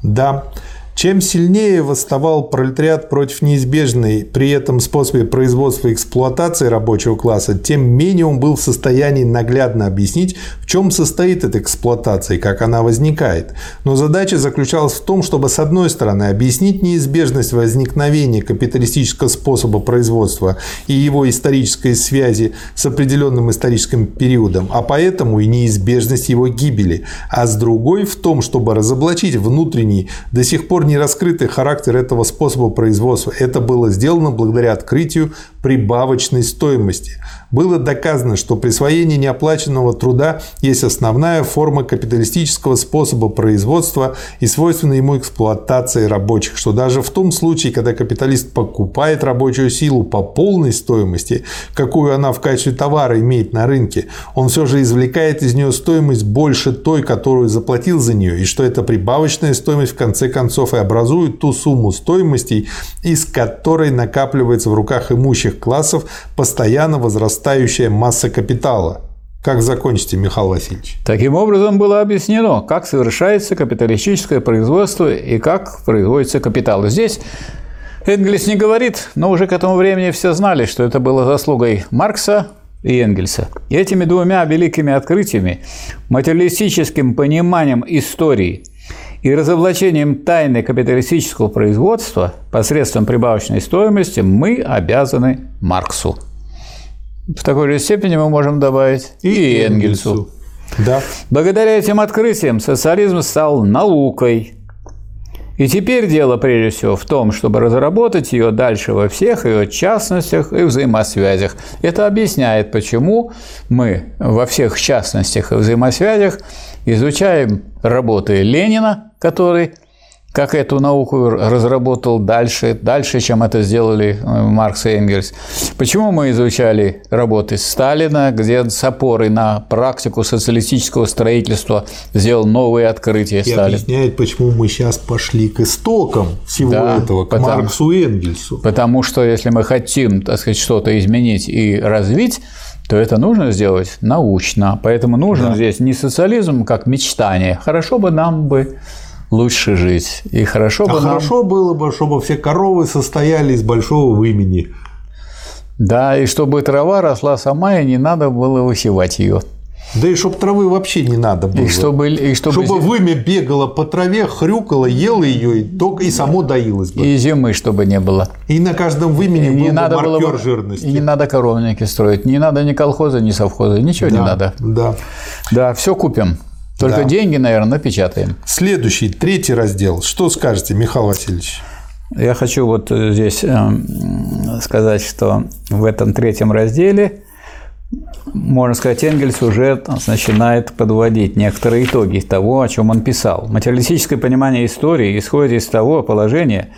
Да. Чем сильнее восставал пролетариат против неизбежной при этом способе производства и эксплуатации рабочего класса, тем менее он был в состоянии наглядно объяснить, в чем состоит эта эксплуатация и как она возникает. Но задача заключалась в том, чтобы с одной стороны объяснить неизбежность возникновения капиталистического способа производства и его исторической связи с определенным историческим периодом, а поэтому и неизбежность его гибели, а с другой в том, чтобы разоблачить внутренний, до сих пор не раскрытый характер этого способа производства. Это было сделано благодаря открытию прибавочной стоимости. Было доказано, что присвоение неоплаченного труда есть основная форма капиталистического способа производства и свойственна ему эксплуатации рабочих, что даже в том случае, когда капиталист покупает рабочую силу по полной стоимости, какую она в качестве товара имеет на рынке, он все же извлекает из нее стоимость больше той, которую заплатил за нее, и что эта прибавочная стоимость в конце концов и образует ту сумму стоимостей, из которой накапливается в руках имущих классов постоянно возрастающая масса капитала. Как закончите, Михаил Васильевич? Таким образом было объяснено, как совершается капиталистическое производство и как производится капитал. Здесь Энгельс не говорит, но уже к этому времени все знали, что это было заслугой Маркса и Энгельса. И этими двумя великими открытиями, материалистическим пониманием истории и разоблачением тайны капиталистического производства посредством прибавочной стоимости мы обязаны Марксу. В такой же степени мы можем добавить и, и Энгельсу. Да. Благодаря этим открытиям социализм стал наукой. И теперь дело прежде всего в том, чтобы разработать ее дальше во всех ее частностях и взаимосвязях. Это объясняет, почему мы во всех частностях и взаимосвязях изучаем работы Ленина, который как эту науку разработал дальше, дальше, чем это сделали э, Маркс и Энгельс. Почему мы изучали работы Сталина, где с опорой на практику социалистического строительства сделал новые открытия и Сталин. объясняет, почему мы сейчас пошли к истокам всего да, этого, к потому, Марксу и Энгельсу. Потому что если мы хотим, так сказать, что-то изменить и развить, то это нужно сделать научно. Поэтому нужен да. здесь не социализм как мечтание. Хорошо бы нам бы лучше жить. И хорошо бы а нам... хорошо было бы, чтобы все коровы состояли из большого вымени. Да, и чтобы трава росла сама, и не надо было высевать ее. Да и чтобы травы вообще не надо было. И чтобы, и чтобы... чтобы вымя бегало по траве, хрюкало, ело ее и, только, и само доилось бы. И зимы, чтобы не было. И на каждом вымене был не надо маркер было бы... жирности. И не надо коровники строить. Не надо ни колхоза, ни совхоза. Ничего да, не надо. Да. Да, все купим. Только да. деньги, наверное, напечатаем. Следующий, третий раздел. Что скажете, Михаил Васильевич? Я хочу вот здесь эм, сказать, что в этом третьем разделе, можно сказать, Энгельс уже начинает подводить некоторые итоги того, о чем он писал. Материалистическое понимание истории исходит из того положения,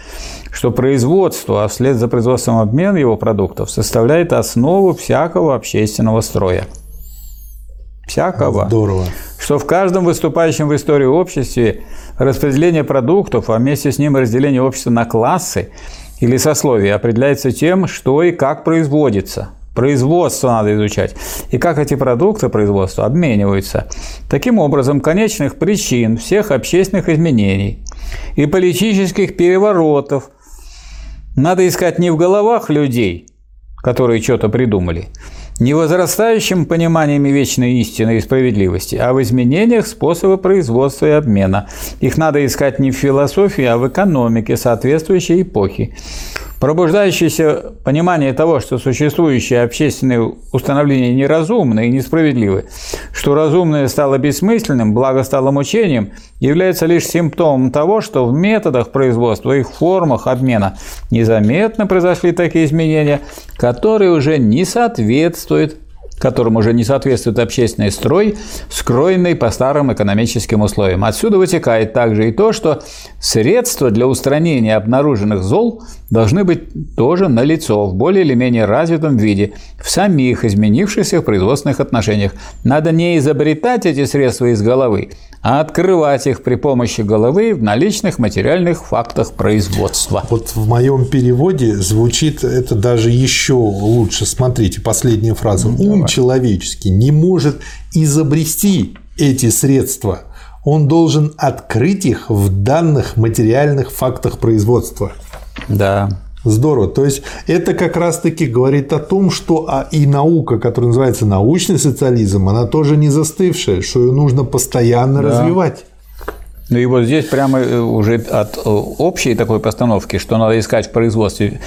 что производство, а вслед за производством обмен его продуктов составляет основу всякого общественного строя всякого. Здорово. Что в каждом выступающем в истории обществе распределение продуктов, а вместе с ним разделение общества на классы или сословия определяется тем, что и как производится. Производство надо изучать. И как эти продукты производства обмениваются. Таким образом, конечных причин всех общественных изменений и политических переворотов надо искать не в головах людей, которые что-то придумали, не возрастающим пониманиями вечной истины и справедливости, а в изменениях способа производства и обмена. Их надо искать не в философии, а в экономике соответствующей эпохи. Пробуждающееся понимание того, что существующие общественные установления неразумны и несправедливы, что разумное стало бессмысленным, благо стало мучением, является лишь симптомом того, что в методах производства и формах обмена незаметно произошли такие изменения, которые уже не соответствуют которым уже не соответствует общественный строй, скроенный по старым экономическим условиям. Отсюда вытекает также и то, что средства для устранения обнаруженных зол должны быть тоже налицо в более или менее развитом виде в самих изменившихся производственных отношениях. Надо не изобретать эти средства из головы, а открывать их при помощи головы в наличных материальных фактах производства. Вот в моем переводе звучит это даже еще лучше. Смотрите, последняя фраза. Ум человеческий не может изобрести эти средства. Он должен открыть их в данных материальных фактах производства. Да. Здорово. То есть это как раз-таки говорит о том, что а и наука, которая называется научный социализм, она тоже не застывшая, что ее нужно постоянно да. развивать. Ну и вот здесь прямо э, уже от э, общей такой постановки, что надо искать в производстве,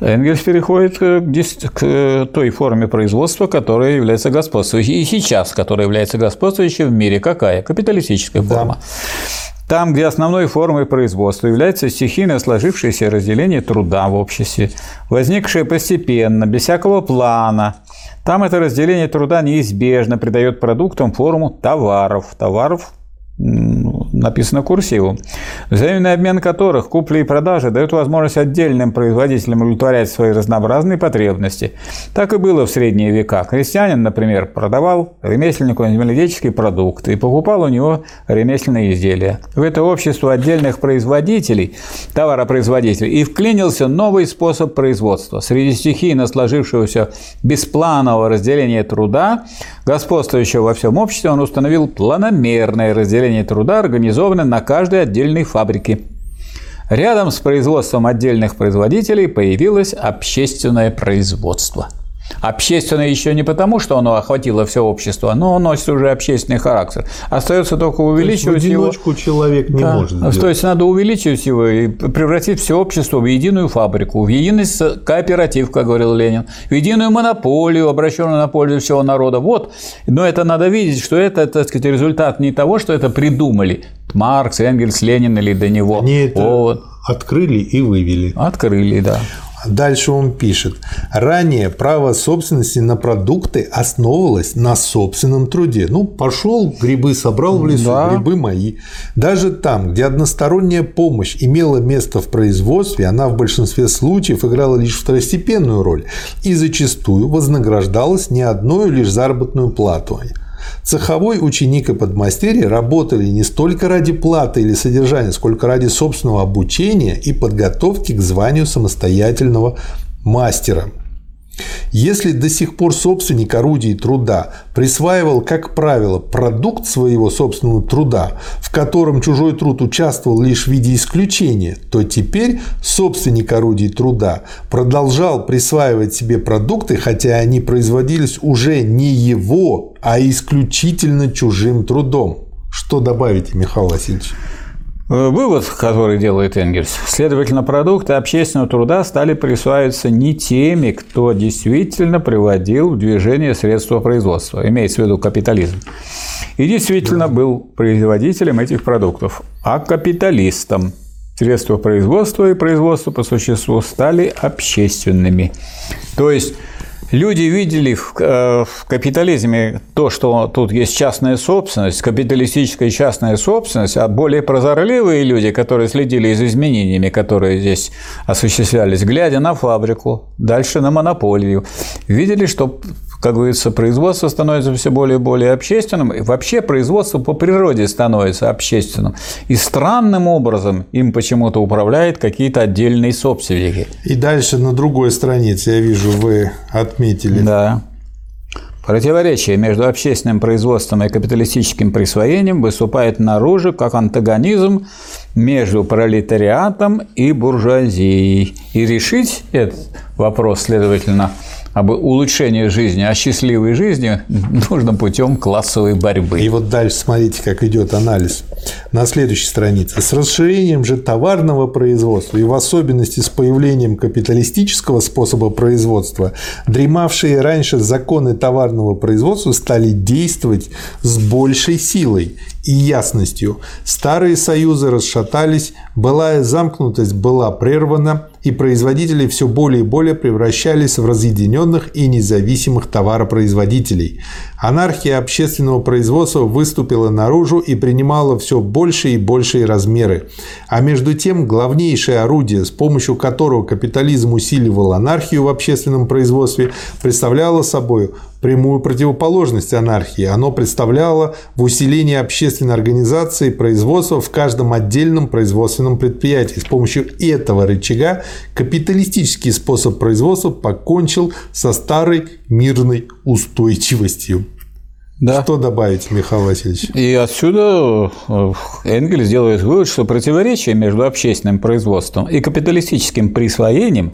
Энгельс переходит к той форме производства, которая является господствующей. И сейчас, которая является господствующей в мире, какая? Капиталистическая форма. Да. Там, где основной формой производства является стихийно сложившееся разделение труда в обществе, возникшее постепенно, без всякого плана, там это разделение труда неизбежно придает продуктам форму товаров. Товаров написано курсивом, взаимный обмен которых, купли и продажи, дают возможность отдельным производителям удовлетворять свои разнообразные потребности. Так и было в средние века. Крестьянин, например, продавал ремесленнику земледельческие продукты и покупал у него ремесленные изделия. В это общество отдельных производителей, товаропроизводителей, и вклинился новый способ производства. Среди стихийно сложившегося беспланового разделения труда, господствующего во всем обществе, он установил планомерное разделение труда, организованы на каждой отдельной фабрике. Рядом с производством отдельных производителей появилось общественное производство – Общественное еще не потому, что оно охватило все общество, но оно носит уже общественный характер. Остается только увеличивать то есть в одиночку его. человек не да. может. То есть надо увеличивать его и превратить все общество в единую фабрику, в единый кооператив, как говорил Ленин, в единую монополию, обращенную на пользу всего народа. Вот. Но это надо видеть, что это, так сказать, результат не того, что это придумали Маркс, Энгельс, Ленин или до него. Они это вот. открыли и вывели. Открыли, да. Дальше он пишет. Ранее право собственности на продукты основывалось на собственном труде. Ну, пошел, грибы собрал в лесу, да. грибы мои. Даже там, где односторонняя помощь имела место в производстве, она в большинстве случаев играла лишь второстепенную роль и зачастую вознаграждалась не одной лишь заработную плату. Цеховой ученик и подмастерье работали не столько ради платы или содержания, сколько ради собственного обучения и подготовки к званию самостоятельного мастера. Если до сих пор собственник орудий труда присваивал, как правило, продукт своего собственного труда, в котором чужой труд участвовал лишь в виде исключения, то теперь собственник орудий труда продолжал присваивать себе продукты, хотя они производились уже не его, а исключительно чужим трудом. Что добавите, Михаил Васильевич? Вывод, который делает Энгельс. Следовательно, продукты общественного труда стали присваиваться не теми, кто действительно приводил в движение средства производства, имеется в виду капитализм, и действительно был производителем этих продуктов, а капиталистом. Средства производства и производства по существу стали общественными. То есть Люди видели в, э, в капитализме то, что тут есть частная собственность, капиталистическая частная собственность, а более прозорливые люди, которые следили за изменениями, которые здесь осуществлялись, глядя на фабрику, дальше на монополию, видели, что как говорится, производство становится все более и более общественным, и вообще производство по природе становится общественным. И странным образом им почему-то управляют какие-то отдельные собственники. И дальше на другой странице, я вижу, вы отметили. Да. Противоречие между общественным производством и капиталистическим присвоением выступает наружу как антагонизм между пролетариатом и буржуазией. И решить этот вопрос, следовательно, об улучшении жизни, о счастливой жизни нужно путем классовой борьбы. И вот дальше смотрите, как идет анализ. На следующей странице. С расширением же товарного производства и в особенности с появлением капиталистического способа производства, дремавшие раньше законы товарного производства стали действовать с большей силой и ясностью. Старые союзы расшатались, былая замкнутость была прервана, и производители все более и более превращались в разъединенных и независимых товаропроизводителей. Анархия общественного производства выступила наружу и принимала все больше и большие размеры. А между тем, главнейшее орудие, с помощью которого капитализм усиливал анархию в общественном производстве, представляло собой прямую противоположность анархии. Оно представляло в усилении общественной организации производства в каждом отдельном производственном предприятии. С помощью этого рычага капиталистический способ производства покончил со старой мирной устойчивостью. Да. Что добавить, Михаил Васильевич? И отсюда э, Энгельс делает вывод, что противоречие между общественным производством и капиталистическим присвоением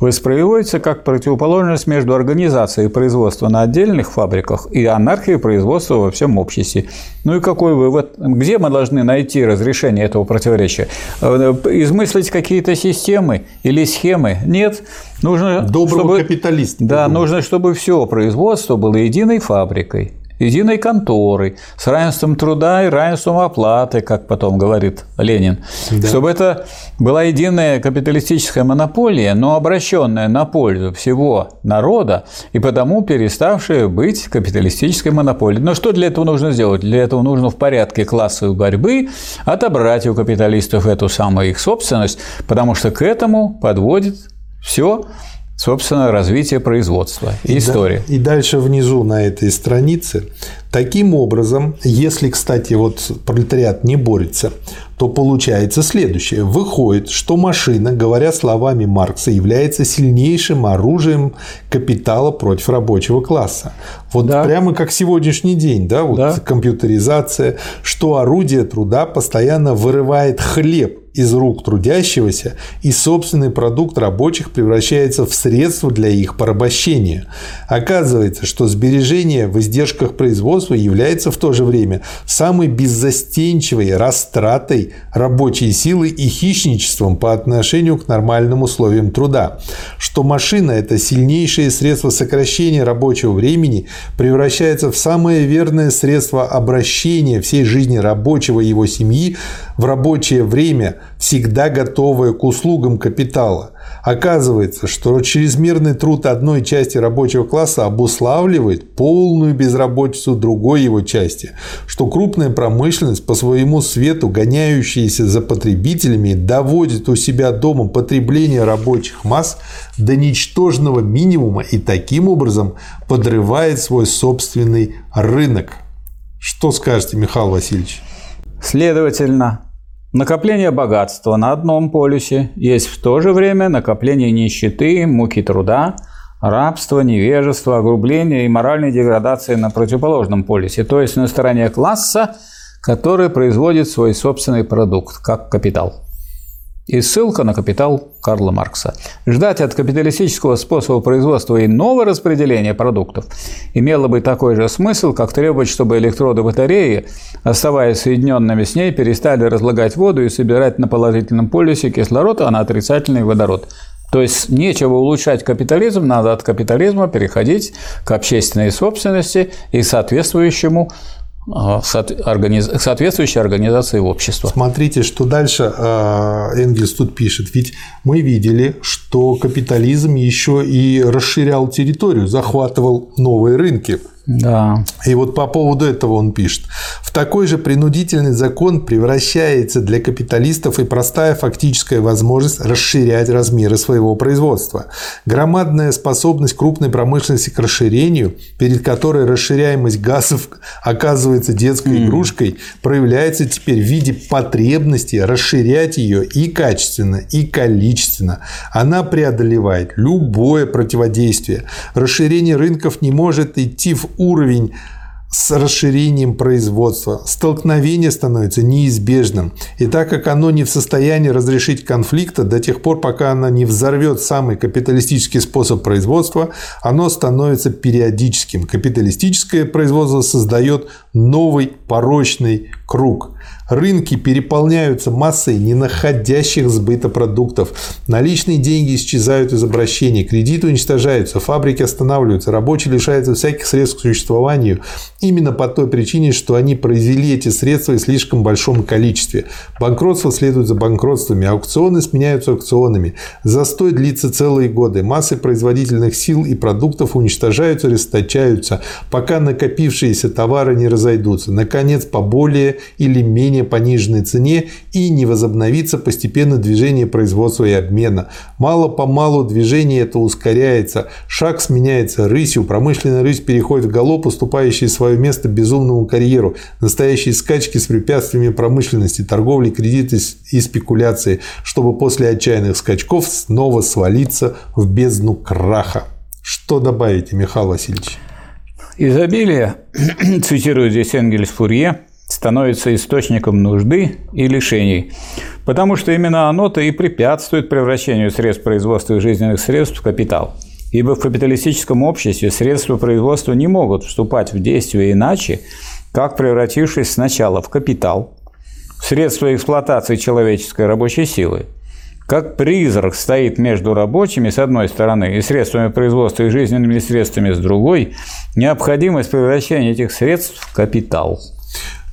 воспроизводится как противоположность между организацией производства на отдельных фабриках и анархией производства во всем обществе. Ну и какой вывод? Где мы должны найти разрешение этого противоречия? Э, измыслить какие-то системы или схемы? Нет. Нужно, Доброго чтобы, капиталиста. Да, нужно, чтобы все производство было единой фабрикой единой конторой, с равенством труда и равенством оплаты, как потом говорит Ленин, да. чтобы это была единая капиталистическая монополия, но обращенная на пользу всего народа и потому переставшая быть капиталистической монополией. Но что для этого нужно сделать? Для этого нужно в порядке классовой борьбы отобрать у капиталистов эту самую их собственность, потому что к этому подводит все собственно, развитие производства и, история. Да, и дальше внизу на этой странице. Таким образом, если, кстати, вот пролетариат не борется, то получается следующее. Выходит, что машина, говоря словами Маркса, является сильнейшим оружием капитала против рабочего класса. Вот да. прямо как сегодняшний день, да, вот да. компьютеризация, что орудие труда постоянно вырывает хлеб из рук трудящегося, и собственный продукт рабочих превращается в средство для их порабощения. Оказывается, что сбережение в издержках производства является в то же время самой беззастенчивой растратой рабочей силы и хищничеством по отношению к нормальным условиям труда, что машина – это сильнейшее средство сокращения рабочего времени, превращается в самое верное средство обращения всей жизни рабочего и его семьи в рабочее время, всегда готовая к услугам капитала. Оказывается, что чрезмерный труд одной части рабочего класса обуславливает полную безработицу другой его части, что крупная промышленность по своему свету, гоняющаяся за потребителями, доводит у себя дома потребление рабочих масс до ничтожного минимума и таким образом подрывает свой собственный рынок. Что скажете, Михаил Васильевич? Следовательно, накопление богатства на одном полюсе есть в то же время накопление нищеты, муки труда, рабства, невежества, огрубления и моральной деградации на противоположном полюсе, то есть на стороне класса, который производит свой собственный продукт, как капитал. И ссылка на капитал Карла Маркса. Ждать от капиталистического способа производства иного распределения продуктов имело бы такой же смысл, как требовать, чтобы электроды батареи, оставаясь соединенными с ней, перестали разлагать воду и собирать на положительном полюсе кислород, а на отрицательный водород. То есть нечего улучшать капитализм, надо от капитализма переходить к общественной собственности и соответствующему соответствующей организации общества. Смотрите, что дальше а, Энгельс тут пишет. Ведь мы видели, что капитализм еще и расширял территорию, захватывал новые рынки. Да. И вот по поводу этого он пишет. В такой же принудительный закон превращается для капиталистов и простая фактическая возможность расширять размеры своего производства. Громадная способность крупной промышленности к расширению, перед которой расширяемость газов оказывается детской mm. игрушкой, проявляется теперь в виде потребности расширять ее и качественно, и количественно. Она преодолевает любое противодействие. Расширение рынков не может идти в уровень с расширением производства. Столкновение становится неизбежным. И так как оно не в состоянии разрешить конфликта до тех пор, пока оно не взорвет самый капиталистический способ производства, оно становится периодическим. Капиталистическое производство создает новый порочный круг. Рынки переполняются массой не находящих сбыта продуктов. Наличные деньги исчезают из обращения, кредиты уничтожаются, фабрики останавливаются, рабочие лишаются всяких средств к существованию именно по той причине, что они произвели эти средства в слишком большом количестве. Банкротство следует за банкротствами, аукционы сменяются аукционами. Застой длится целые годы. Массы производительных сил и продуктов уничтожаются, расточаются, пока накопившиеся товары не разойдутся. Наконец, по более или менее менее пониженной цене и не возобновится постепенно движение производства и обмена. Мало-помалу движение это ускоряется, шаг сменяется рысью, промышленная рысь переходит в галоп, уступающий свое место безумному карьеру, настоящие скачки с препятствиями промышленности, торговли, кредиты и спекуляции, чтобы после отчаянных скачков снова свалиться в бездну краха. Что добавите, Михаил Васильевич? Изобилие, *clears throat* цитирую здесь Энгельс Фурье, становится источником нужды и лишений, потому что именно оно-то и препятствует превращению средств производства и жизненных средств в капитал. Ибо в капиталистическом обществе средства производства не могут вступать в действие иначе, как превратившись сначала в капитал, в средства эксплуатации человеческой рабочей силы, как призрак стоит между рабочими с одной стороны и средствами производства и жизненными средствами с другой, необходимость превращения этих средств в капитал –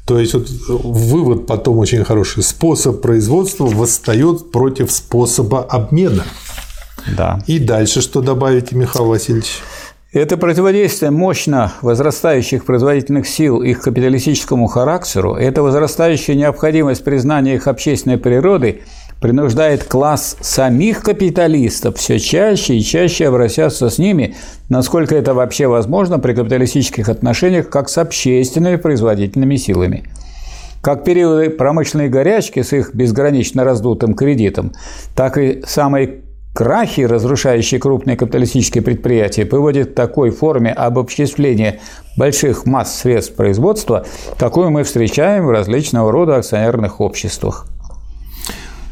то есть вот вывод потом очень хороший. Способ производства восстает против способа обмена. Да. И дальше что добавите, Михаил Васильевич? Это противодействие мощно возрастающих производительных сил их капиталистическому характеру, это возрастающая необходимость признания их общественной природы – принуждает класс самих капиталистов все чаще и чаще обращаться с ними, насколько это вообще возможно при капиталистических отношениях, как с общественными производительными силами. Как периоды промышленной горячки с их безгранично раздутым кредитом, так и самые крахи, разрушающие крупные капиталистические предприятия, приводят к такой форме обобществления больших масс средств производства, какую мы встречаем в различного рода акционерных обществах.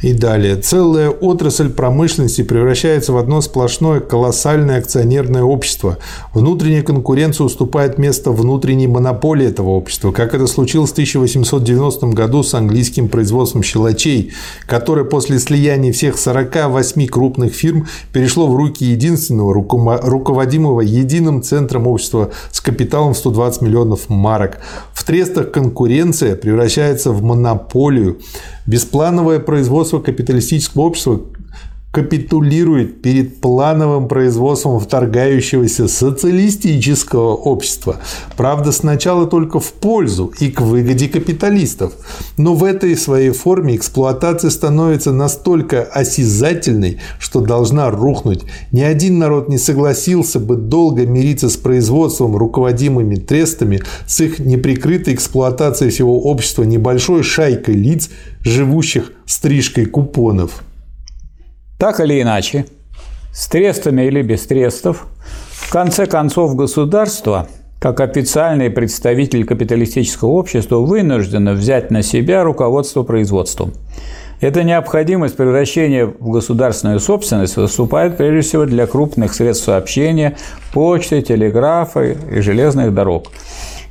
И далее. Целая отрасль промышленности превращается в одно сплошное колоссальное акционерное общество. Внутренняя конкуренция уступает место внутренней монополии этого общества, как это случилось в 1890 году с английским производством щелочей, которое после слияния всех 48 крупных фирм перешло в руки единственного, руководимого единым центром общества с капиталом в 120 миллионов марок. В трестах конкуренция превращается в монополию. Бесплановое производство капиталистического общества капитулирует перед плановым производством вторгающегося социалистического общества. Правда, сначала только в пользу и к выгоде капиталистов. Но в этой своей форме эксплуатация становится настолько осязательной, что должна рухнуть. Ни один народ не согласился бы долго мириться с производством, руководимыми трестами, с их неприкрытой эксплуатацией всего общества небольшой шайкой лиц, живущих стрижкой купонов. Так или иначе, с трестами или без трестов, в конце концов государство, как официальный представитель капиталистического общества, вынуждено взять на себя руководство производством. Эта необходимость превращения в государственную собственность выступает прежде всего для крупных средств сообщения, почты, телеграфа и железных дорог –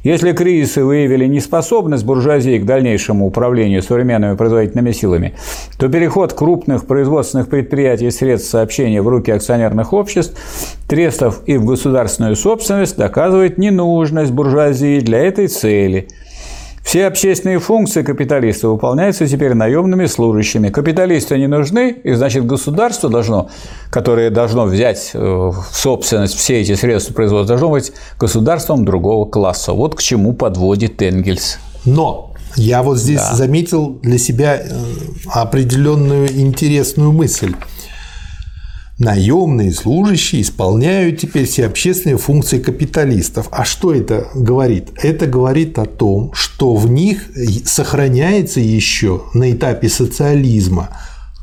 если кризисы выявили неспособность буржуазии к дальнейшему управлению современными производительными силами, то переход крупных производственных предприятий и средств сообщения в руки акционерных обществ, трестов и в государственную собственность доказывает ненужность буржуазии для этой цели – все общественные функции капиталиста выполняются теперь наемными служащими. Капиталисты не нужны, и значит государство должно, которое должно взять э, в собственность все эти средства производства, должно быть государством другого класса. Вот к чему подводит Энгельс. Но я вот здесь да. заметил для себя э, определенную интересную мысль. Наемные служащие исполняют теперь все общественные функции капиталистов. А что это говорит? Это говорит о том, что в них сохраняется еще на этапе социализма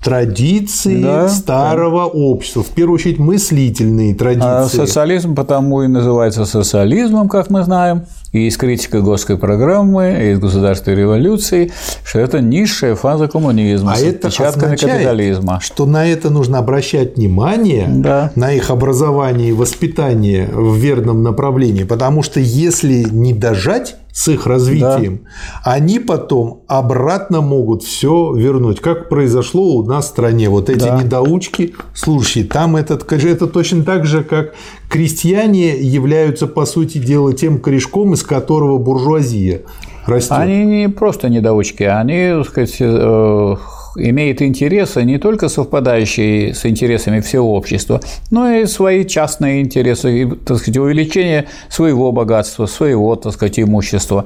традиции да, старого да. общества, в первую очередь мыслительные традиции. А социализм потому и называется социализмом, как мы знаем, и из критика Госской программы, и из государственной революции, что это низшая фаза коммунизма а с это отпечатками капитализма. Что на это нужно обращать внимание, да. на их образование и воспитание в верном направлении, потому что если не дожать с их развитием, да. они потом обратно могут все вернуть, как произошло у нас в стране. Вот эти да. недоучки, слушай, там этот, это точно так же, как крестьяне являются, по сути дела, тем корешком, из которого буржуазия растет. Они не просто недоучки, они, так сказать, э, имеет интересы не только совпадающие с интересами всего общества, но и свои частные интересы, и, так сказать, увеличение своего богатства, своего, так сказать, имущества,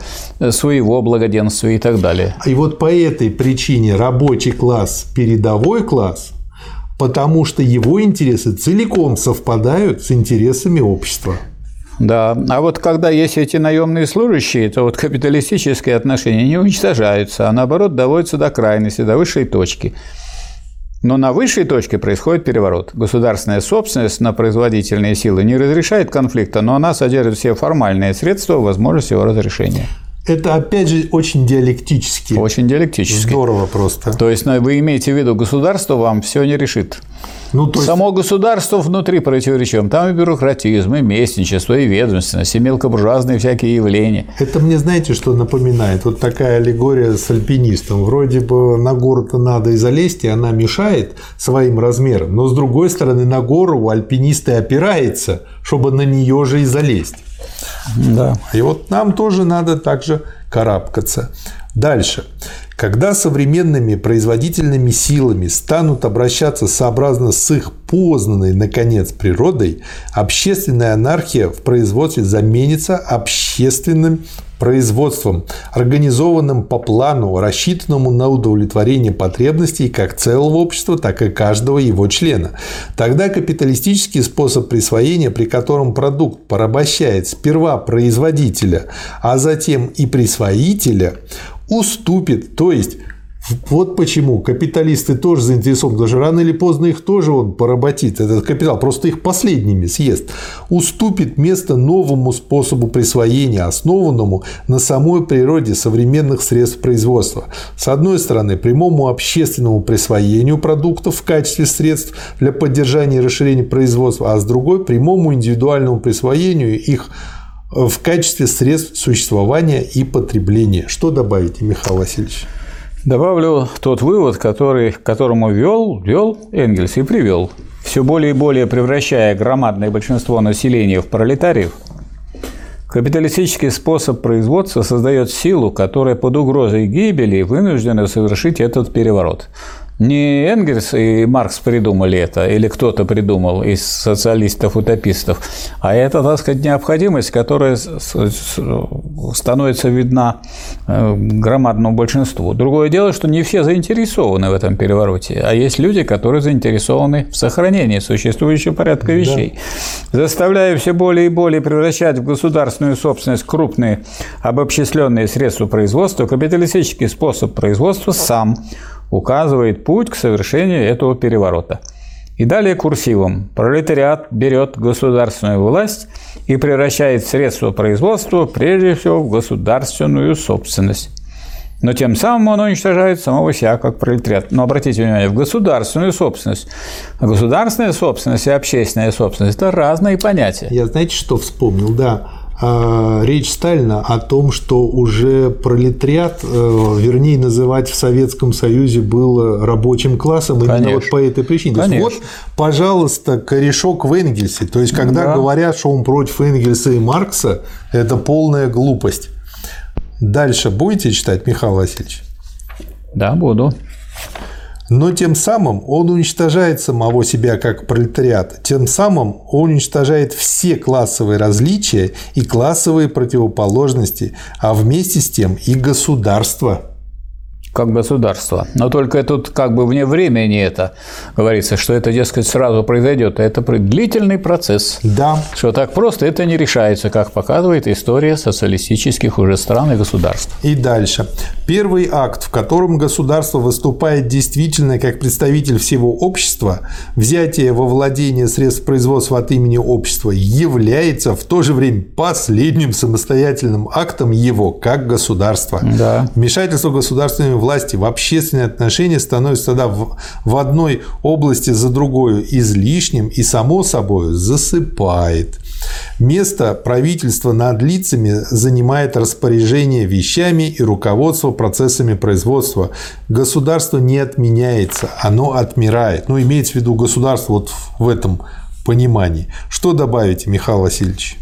своего благоденствия и так далее. И вот по этой причине рабочий класс – передовой класс, потому что его интересы целиком совпадают с интересами общества. Да, а вот когда есть эти наемные служащие, то вот капиталистические отношения не уничтожаются, а наоборот доводятся до крайности, до высшей точки. Но на высшей точке происходит переворот. Государственная собственность на производительные силы не разрешает конфликта, но она содержит все формальные средства возможности его разрешения. Это, опять же, очень диалектически. Очень диалектически. Здорово просто. То есть ну, вы имеете в виду, государство вам все не решит. Ну, то есть... Само государство внутри противоречим. Там и бюрократизм, и местничество, и ведомственность, и мелкобуржуазные всякие явления. Это мне, знаете, что напоминает? Вот такая аллегория с альпинистом. Вроде бы на гору-то надо и залезть, и она мешает своим размерам. Но, с другой стороны, на гору у альпиниста и опирается, чтобы на нее же и залезть. Да. И вот нам тоже надо также карабкаться. Дальше. Когда современными производительными силами станут обращаться сообразно с их познанной, наконец, природой, общественная анархия в производстве заменится общественным производством, организованным по плану, рассчитанному на удовлетворение потребностей как целого общества, так и каждого его члена. Тогда капиталистический способ присвоения, при котором продукт порабощает сперва производителя, а затем и присвоителя, уступит, то есть вот почему капиталисты тоже заинтересованы, потому что рано или поздно их тоже он поработит, этот капитал, просто их последними съест, уступит место новому способу присвоения, основанному на самой природе современных средств производства. С одной стороны, прямому общественному присвоению продуктов в качестве средств для поддержания и расширения производства, а с другой – прямому индивидуальному присвоению их в качестве средств существования и потребления. Что добавите, Михаил Васильевич? Добавлю тот вывод, который, к которому вел, вел Энгельс и привел. Все более и более превращая громадное большинство населения в пролетариев, капиталистический способ производства создает силу, которая под угрозой гибели вынуждена совершить этот переворот. Не Энгельс и Маркс придумали это, или кто-то придумал из социалистов-утопистов, а это, так сказать, необходимость, которая становится видна э, громадному большинству. Другое дело, что не все заинтересованы в этом перевороте, а есть люди, которые заинтересованы в сохранении существующего порядка вещей. Да. Заставляя все более и более превращать в государственную собственность крупные обобщисленные средства производства, капиталистический способ производства сам указывает путь к совершению этого переворота. И далее курсивом. Пролетариат берет государственную власть и превращает средства производства прежде всего в государственную собственность. Но тем самым он уничтожает самого себя как пролетариат. Но обратите внимание, в государственную собственность. Государственная собственность и общественная собственность – это разные понятия. Я знаете, что вспомнил? Да, речь Сталина о том, что уже пролетариат, э, вернее, называть в Советском Союзе было рабочим классом Конечно. именно вот по этой причине. Есть, вот, пожалуйста, корешок в Энгельсе. То есть, когда да. говорят, что он против Энгельса и Маркса, это полная глупость. Дальше будете читать, Михаил Васильевич? Да, буду. Но тем самым он уничтожает самого себя как пролетариат. Тем самым он уничтожает все классовые различия и классовые противоположности, а вместе с тем и государство как государство. Но только тут как бы вне времени это говорится, что это, дескать, сразу произойдет. Это длительный процесс. Да. Что так просто это не решается, как показывает история социалистических уже стран и государств. И дальше. Первый акт, в котором государство выступает действительно как представитель всего общества, взятие во владение средств производства от имени общества, является в то же время последним самостоятельным актом его как государства. Да. Вмешательство государственными власти в общественные отношения становится тогда в, в одной области за другой излишним и, само собой, засыпает. Место правительства над лицами занимает распоряжение вещами и руководство процессами производства. Государство не отменяется, оно отмирает. Ну, имеется в виду государство вот в этом понимании. Что добавите, Михаил Васильевич?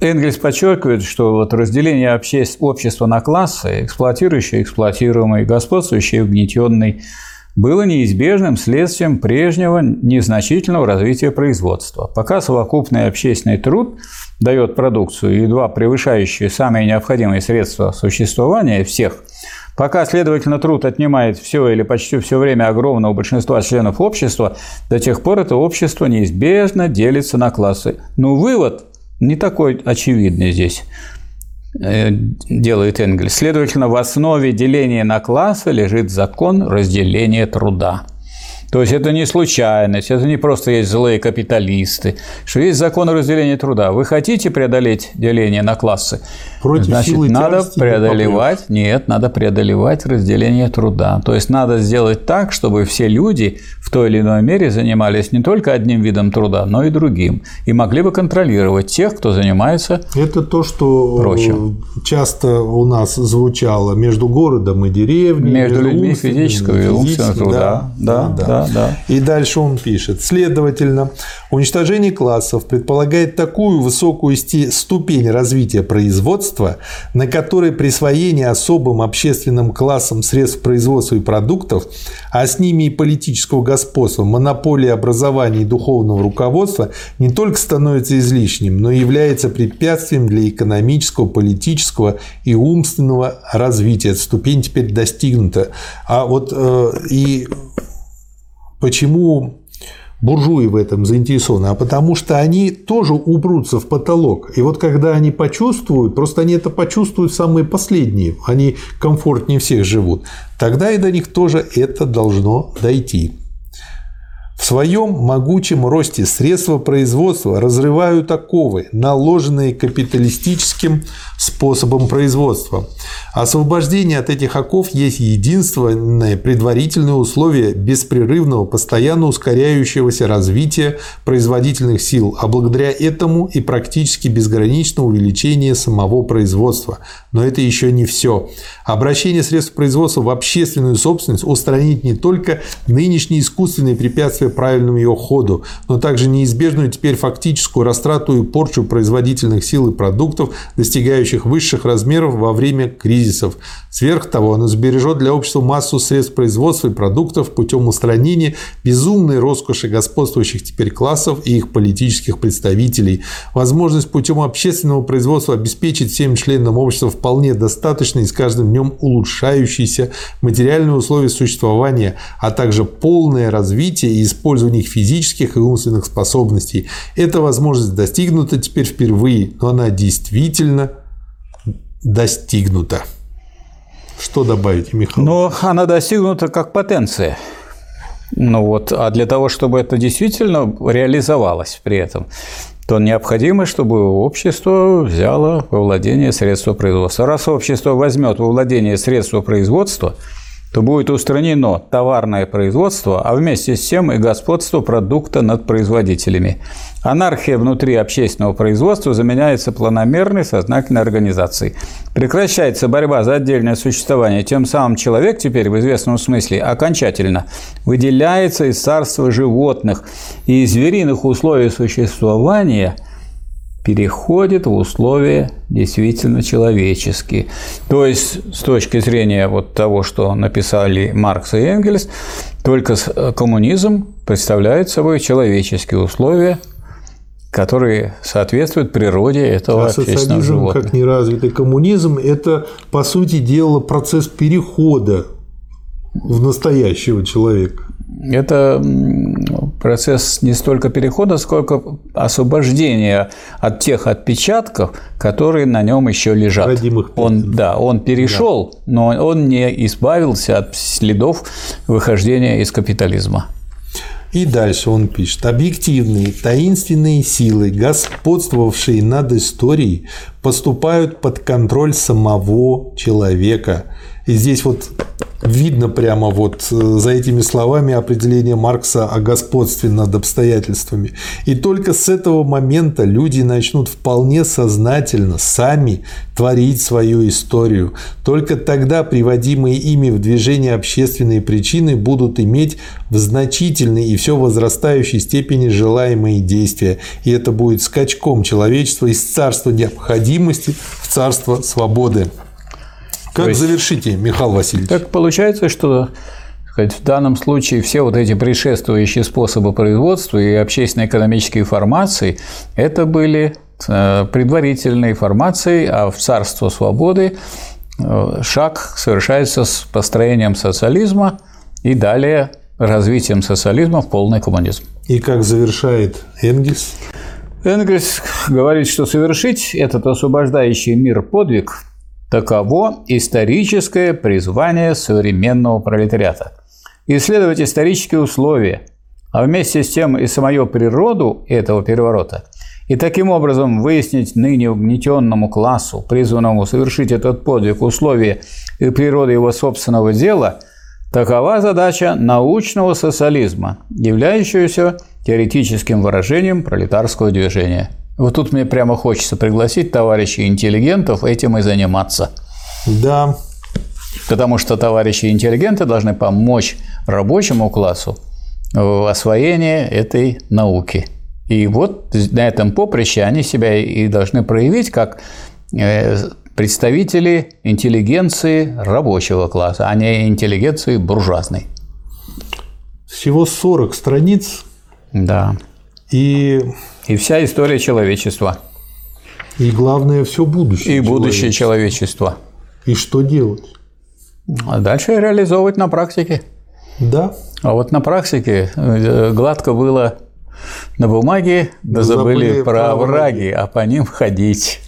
Энгельс подчеркивает, что вот разделение общества на классы, эксплуатирующий, эксплуатируемый, господствующий, угнетенный, было неизбежным следствием прежнего незначительного развития производства. Пока совокупный общественный труд дает продукцию, едва превышающую самые необходимые средства существования всех, пока, следовательно, труд отнимает все или почти все время огромного большинства членов общества, до тех пор это общество неизбежно делится на классы. Но вывод не такой очевидный здесь. э, делает Энгельс. Следовательно, в основе деления на классы лежит закон разделения труда. То есть это не случайность, это не просто есть злые капиталисты, что есть закон разделения труда. Вы хотите преодолеть деление на классы? Против Значит, силы надо преодолевать, нет, надо преодолевать разделение труда. То есть надо сделать так, чтобы все люди в той или иной мере занимались не только одним видом труда, но и другим. И могли бы контролировать тех, кто занимается Это то, что проще. часто у нас звучало между городом и деревней. Между, между людьми физического и умственного труда. Да, да, да. да, да. И дальше он пишет. Следовательно, уничтожение классов предполагает такую высокую ступень развития производства, на которой присвоение особым общественным классам средств производства и продуктов, а с ними и политического господства, монополии образования и духовного руководства не только становится излишним, но и является препятствием для экономического, политического и умственного развития. Эта ступень теперь достигнута. А вот э, и Почему буржуи в этом заинтересованы, а потому что они тоже упрутся в потолок. И вот когда они почувствуют, просто они это почувствуют самые последние, они комфортнее всех живут, тогда и до них тоже это должно дойти. В своем могучем росте средства производства разрывают оковы, наложенные капиталистическим способом производства. Освобождение от этих оков есть единственное предварительное условие беспрерывного, постоянно ускоряющегося развития производительных сил, а благодаря этому и практически безграничного увеличения самого производства. Но это еще не все. Обращение средств производства в общественную собственность устранит не только нынешние искусственные препятствия правильному ее ходу, но также неизбежную теперь фактическую растрату и порчу производительных сил и продуктов, достигающих высших размеров во время кризисов. Сверх того, оно сбережет для общества массу средств производства и продуктов путем устранения безумной роскоши господствующих теперь классов и их политических представителей. Возможность путем общественного производства обеспечить всем членам общества вполне достаточно и с каждым днем улучшающиеся материальные условия существования, а также полное развитие и использование их физических и умственных способностей. Эта возможность достигнута теперь впервые, но она действительно достигнута. Что добавить, Михаил? Ну, она достигнута как потенция. Ну вот, а для того, чтобы это действительно реализовалось при этом, то необходимо, чтобы общество взяло во владение средства производства. Раз общество возьмет во владение средства производства, то будет устранено товарное производство, а вместе с тем и господство продукта над производителями. Анархия внутри общественного производства заменяется планомерной сознательной организацией. Прекращается борьба за отдельное существование. Тем самым человек теперь в известном смысле окончательно выделяется из царства животных и из звериных условий существования – переходит в условия действительно человеческие. То есть, с точки зрения вот того, что написали Маркс и Энгельс, только э, коммунизм представляет собой человеческие условия, которые соответствуют природе этого а общественного животного. как неразвитый коммунизм – это, по сути дела, процесс перехода в настоящего человека. Это процесс не столько перехода, сколько освобождения от тех отпечатков, которые на нем еще лежат. Родимых он, да, он перешел, да. но он не избавился от следов выхождения из капитализма. И дальше он пишет. Объективные, таинственные силы, господствовавшие над историей, поступают под контроль самого человека. И здесь вот видно прямо вот э, за этими словами определение Маркса о господстве над обстоятельствами. И только с этого момента люди начнут вполне сознательно сами творить свою историю. Только тогда приводимые ими в движение общественные причины будут иметь в значительной и все возрастающей степени желаемые действия. И это будет скачком человечества из царства необходимости в царство свободы. Как есть, завершите, Михаил Васильевич? Так получается, что в данном случае все вот эти предшествующие способы производства и общественно-экономические формации – это были э, предварительной формацией, а в царство свободы э, шаг совершается с построением социализма и далее развитием социализма в полный коммунизм. И как завершает Энгельс? Энгельс говорит, что совершить этот освобождающий мир подвиг – таково историческое призвание современного пролетариата. Исследовать исторические условия, а вместе с тем и самую природу этого переворота, и таким образом выяснить ныне угнетенному классу, призванному совершить этот подвиг условия и природы его собственного дела – Такова задача научного социализма, являющаяся теоретическим выражением пролетарского движения. Вот тут мне прямо хочется пригласить товарищей интеллигентов этим и заниматься. Да. Потому что товарищи интеллигенты должны помочь рабочему классу в освоении этой науки. И вот на этом поприще они себя и должны проявить как э, представители интеллигенции рабочего класса, а не интеллигенции буржуазной. Всего 40 страниц. Да. И... И вся история человечества. И главное, все будущее. И будущее человечества. И что делать? А дальше реализовывать на практике. Да. А вот на практике э, гладко было на бумаге, да, забыли, забыли про овраги, а по ним ходить.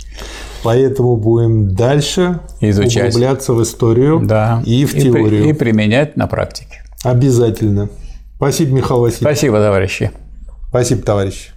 Поэтому будем дальше Изучать. углубляться в историю да. и в и теорию. При, и применять на практике. Обязательно. Спасибо, Михаил Васильевич. Спасибо, товарищи. Спасибо, товарищи.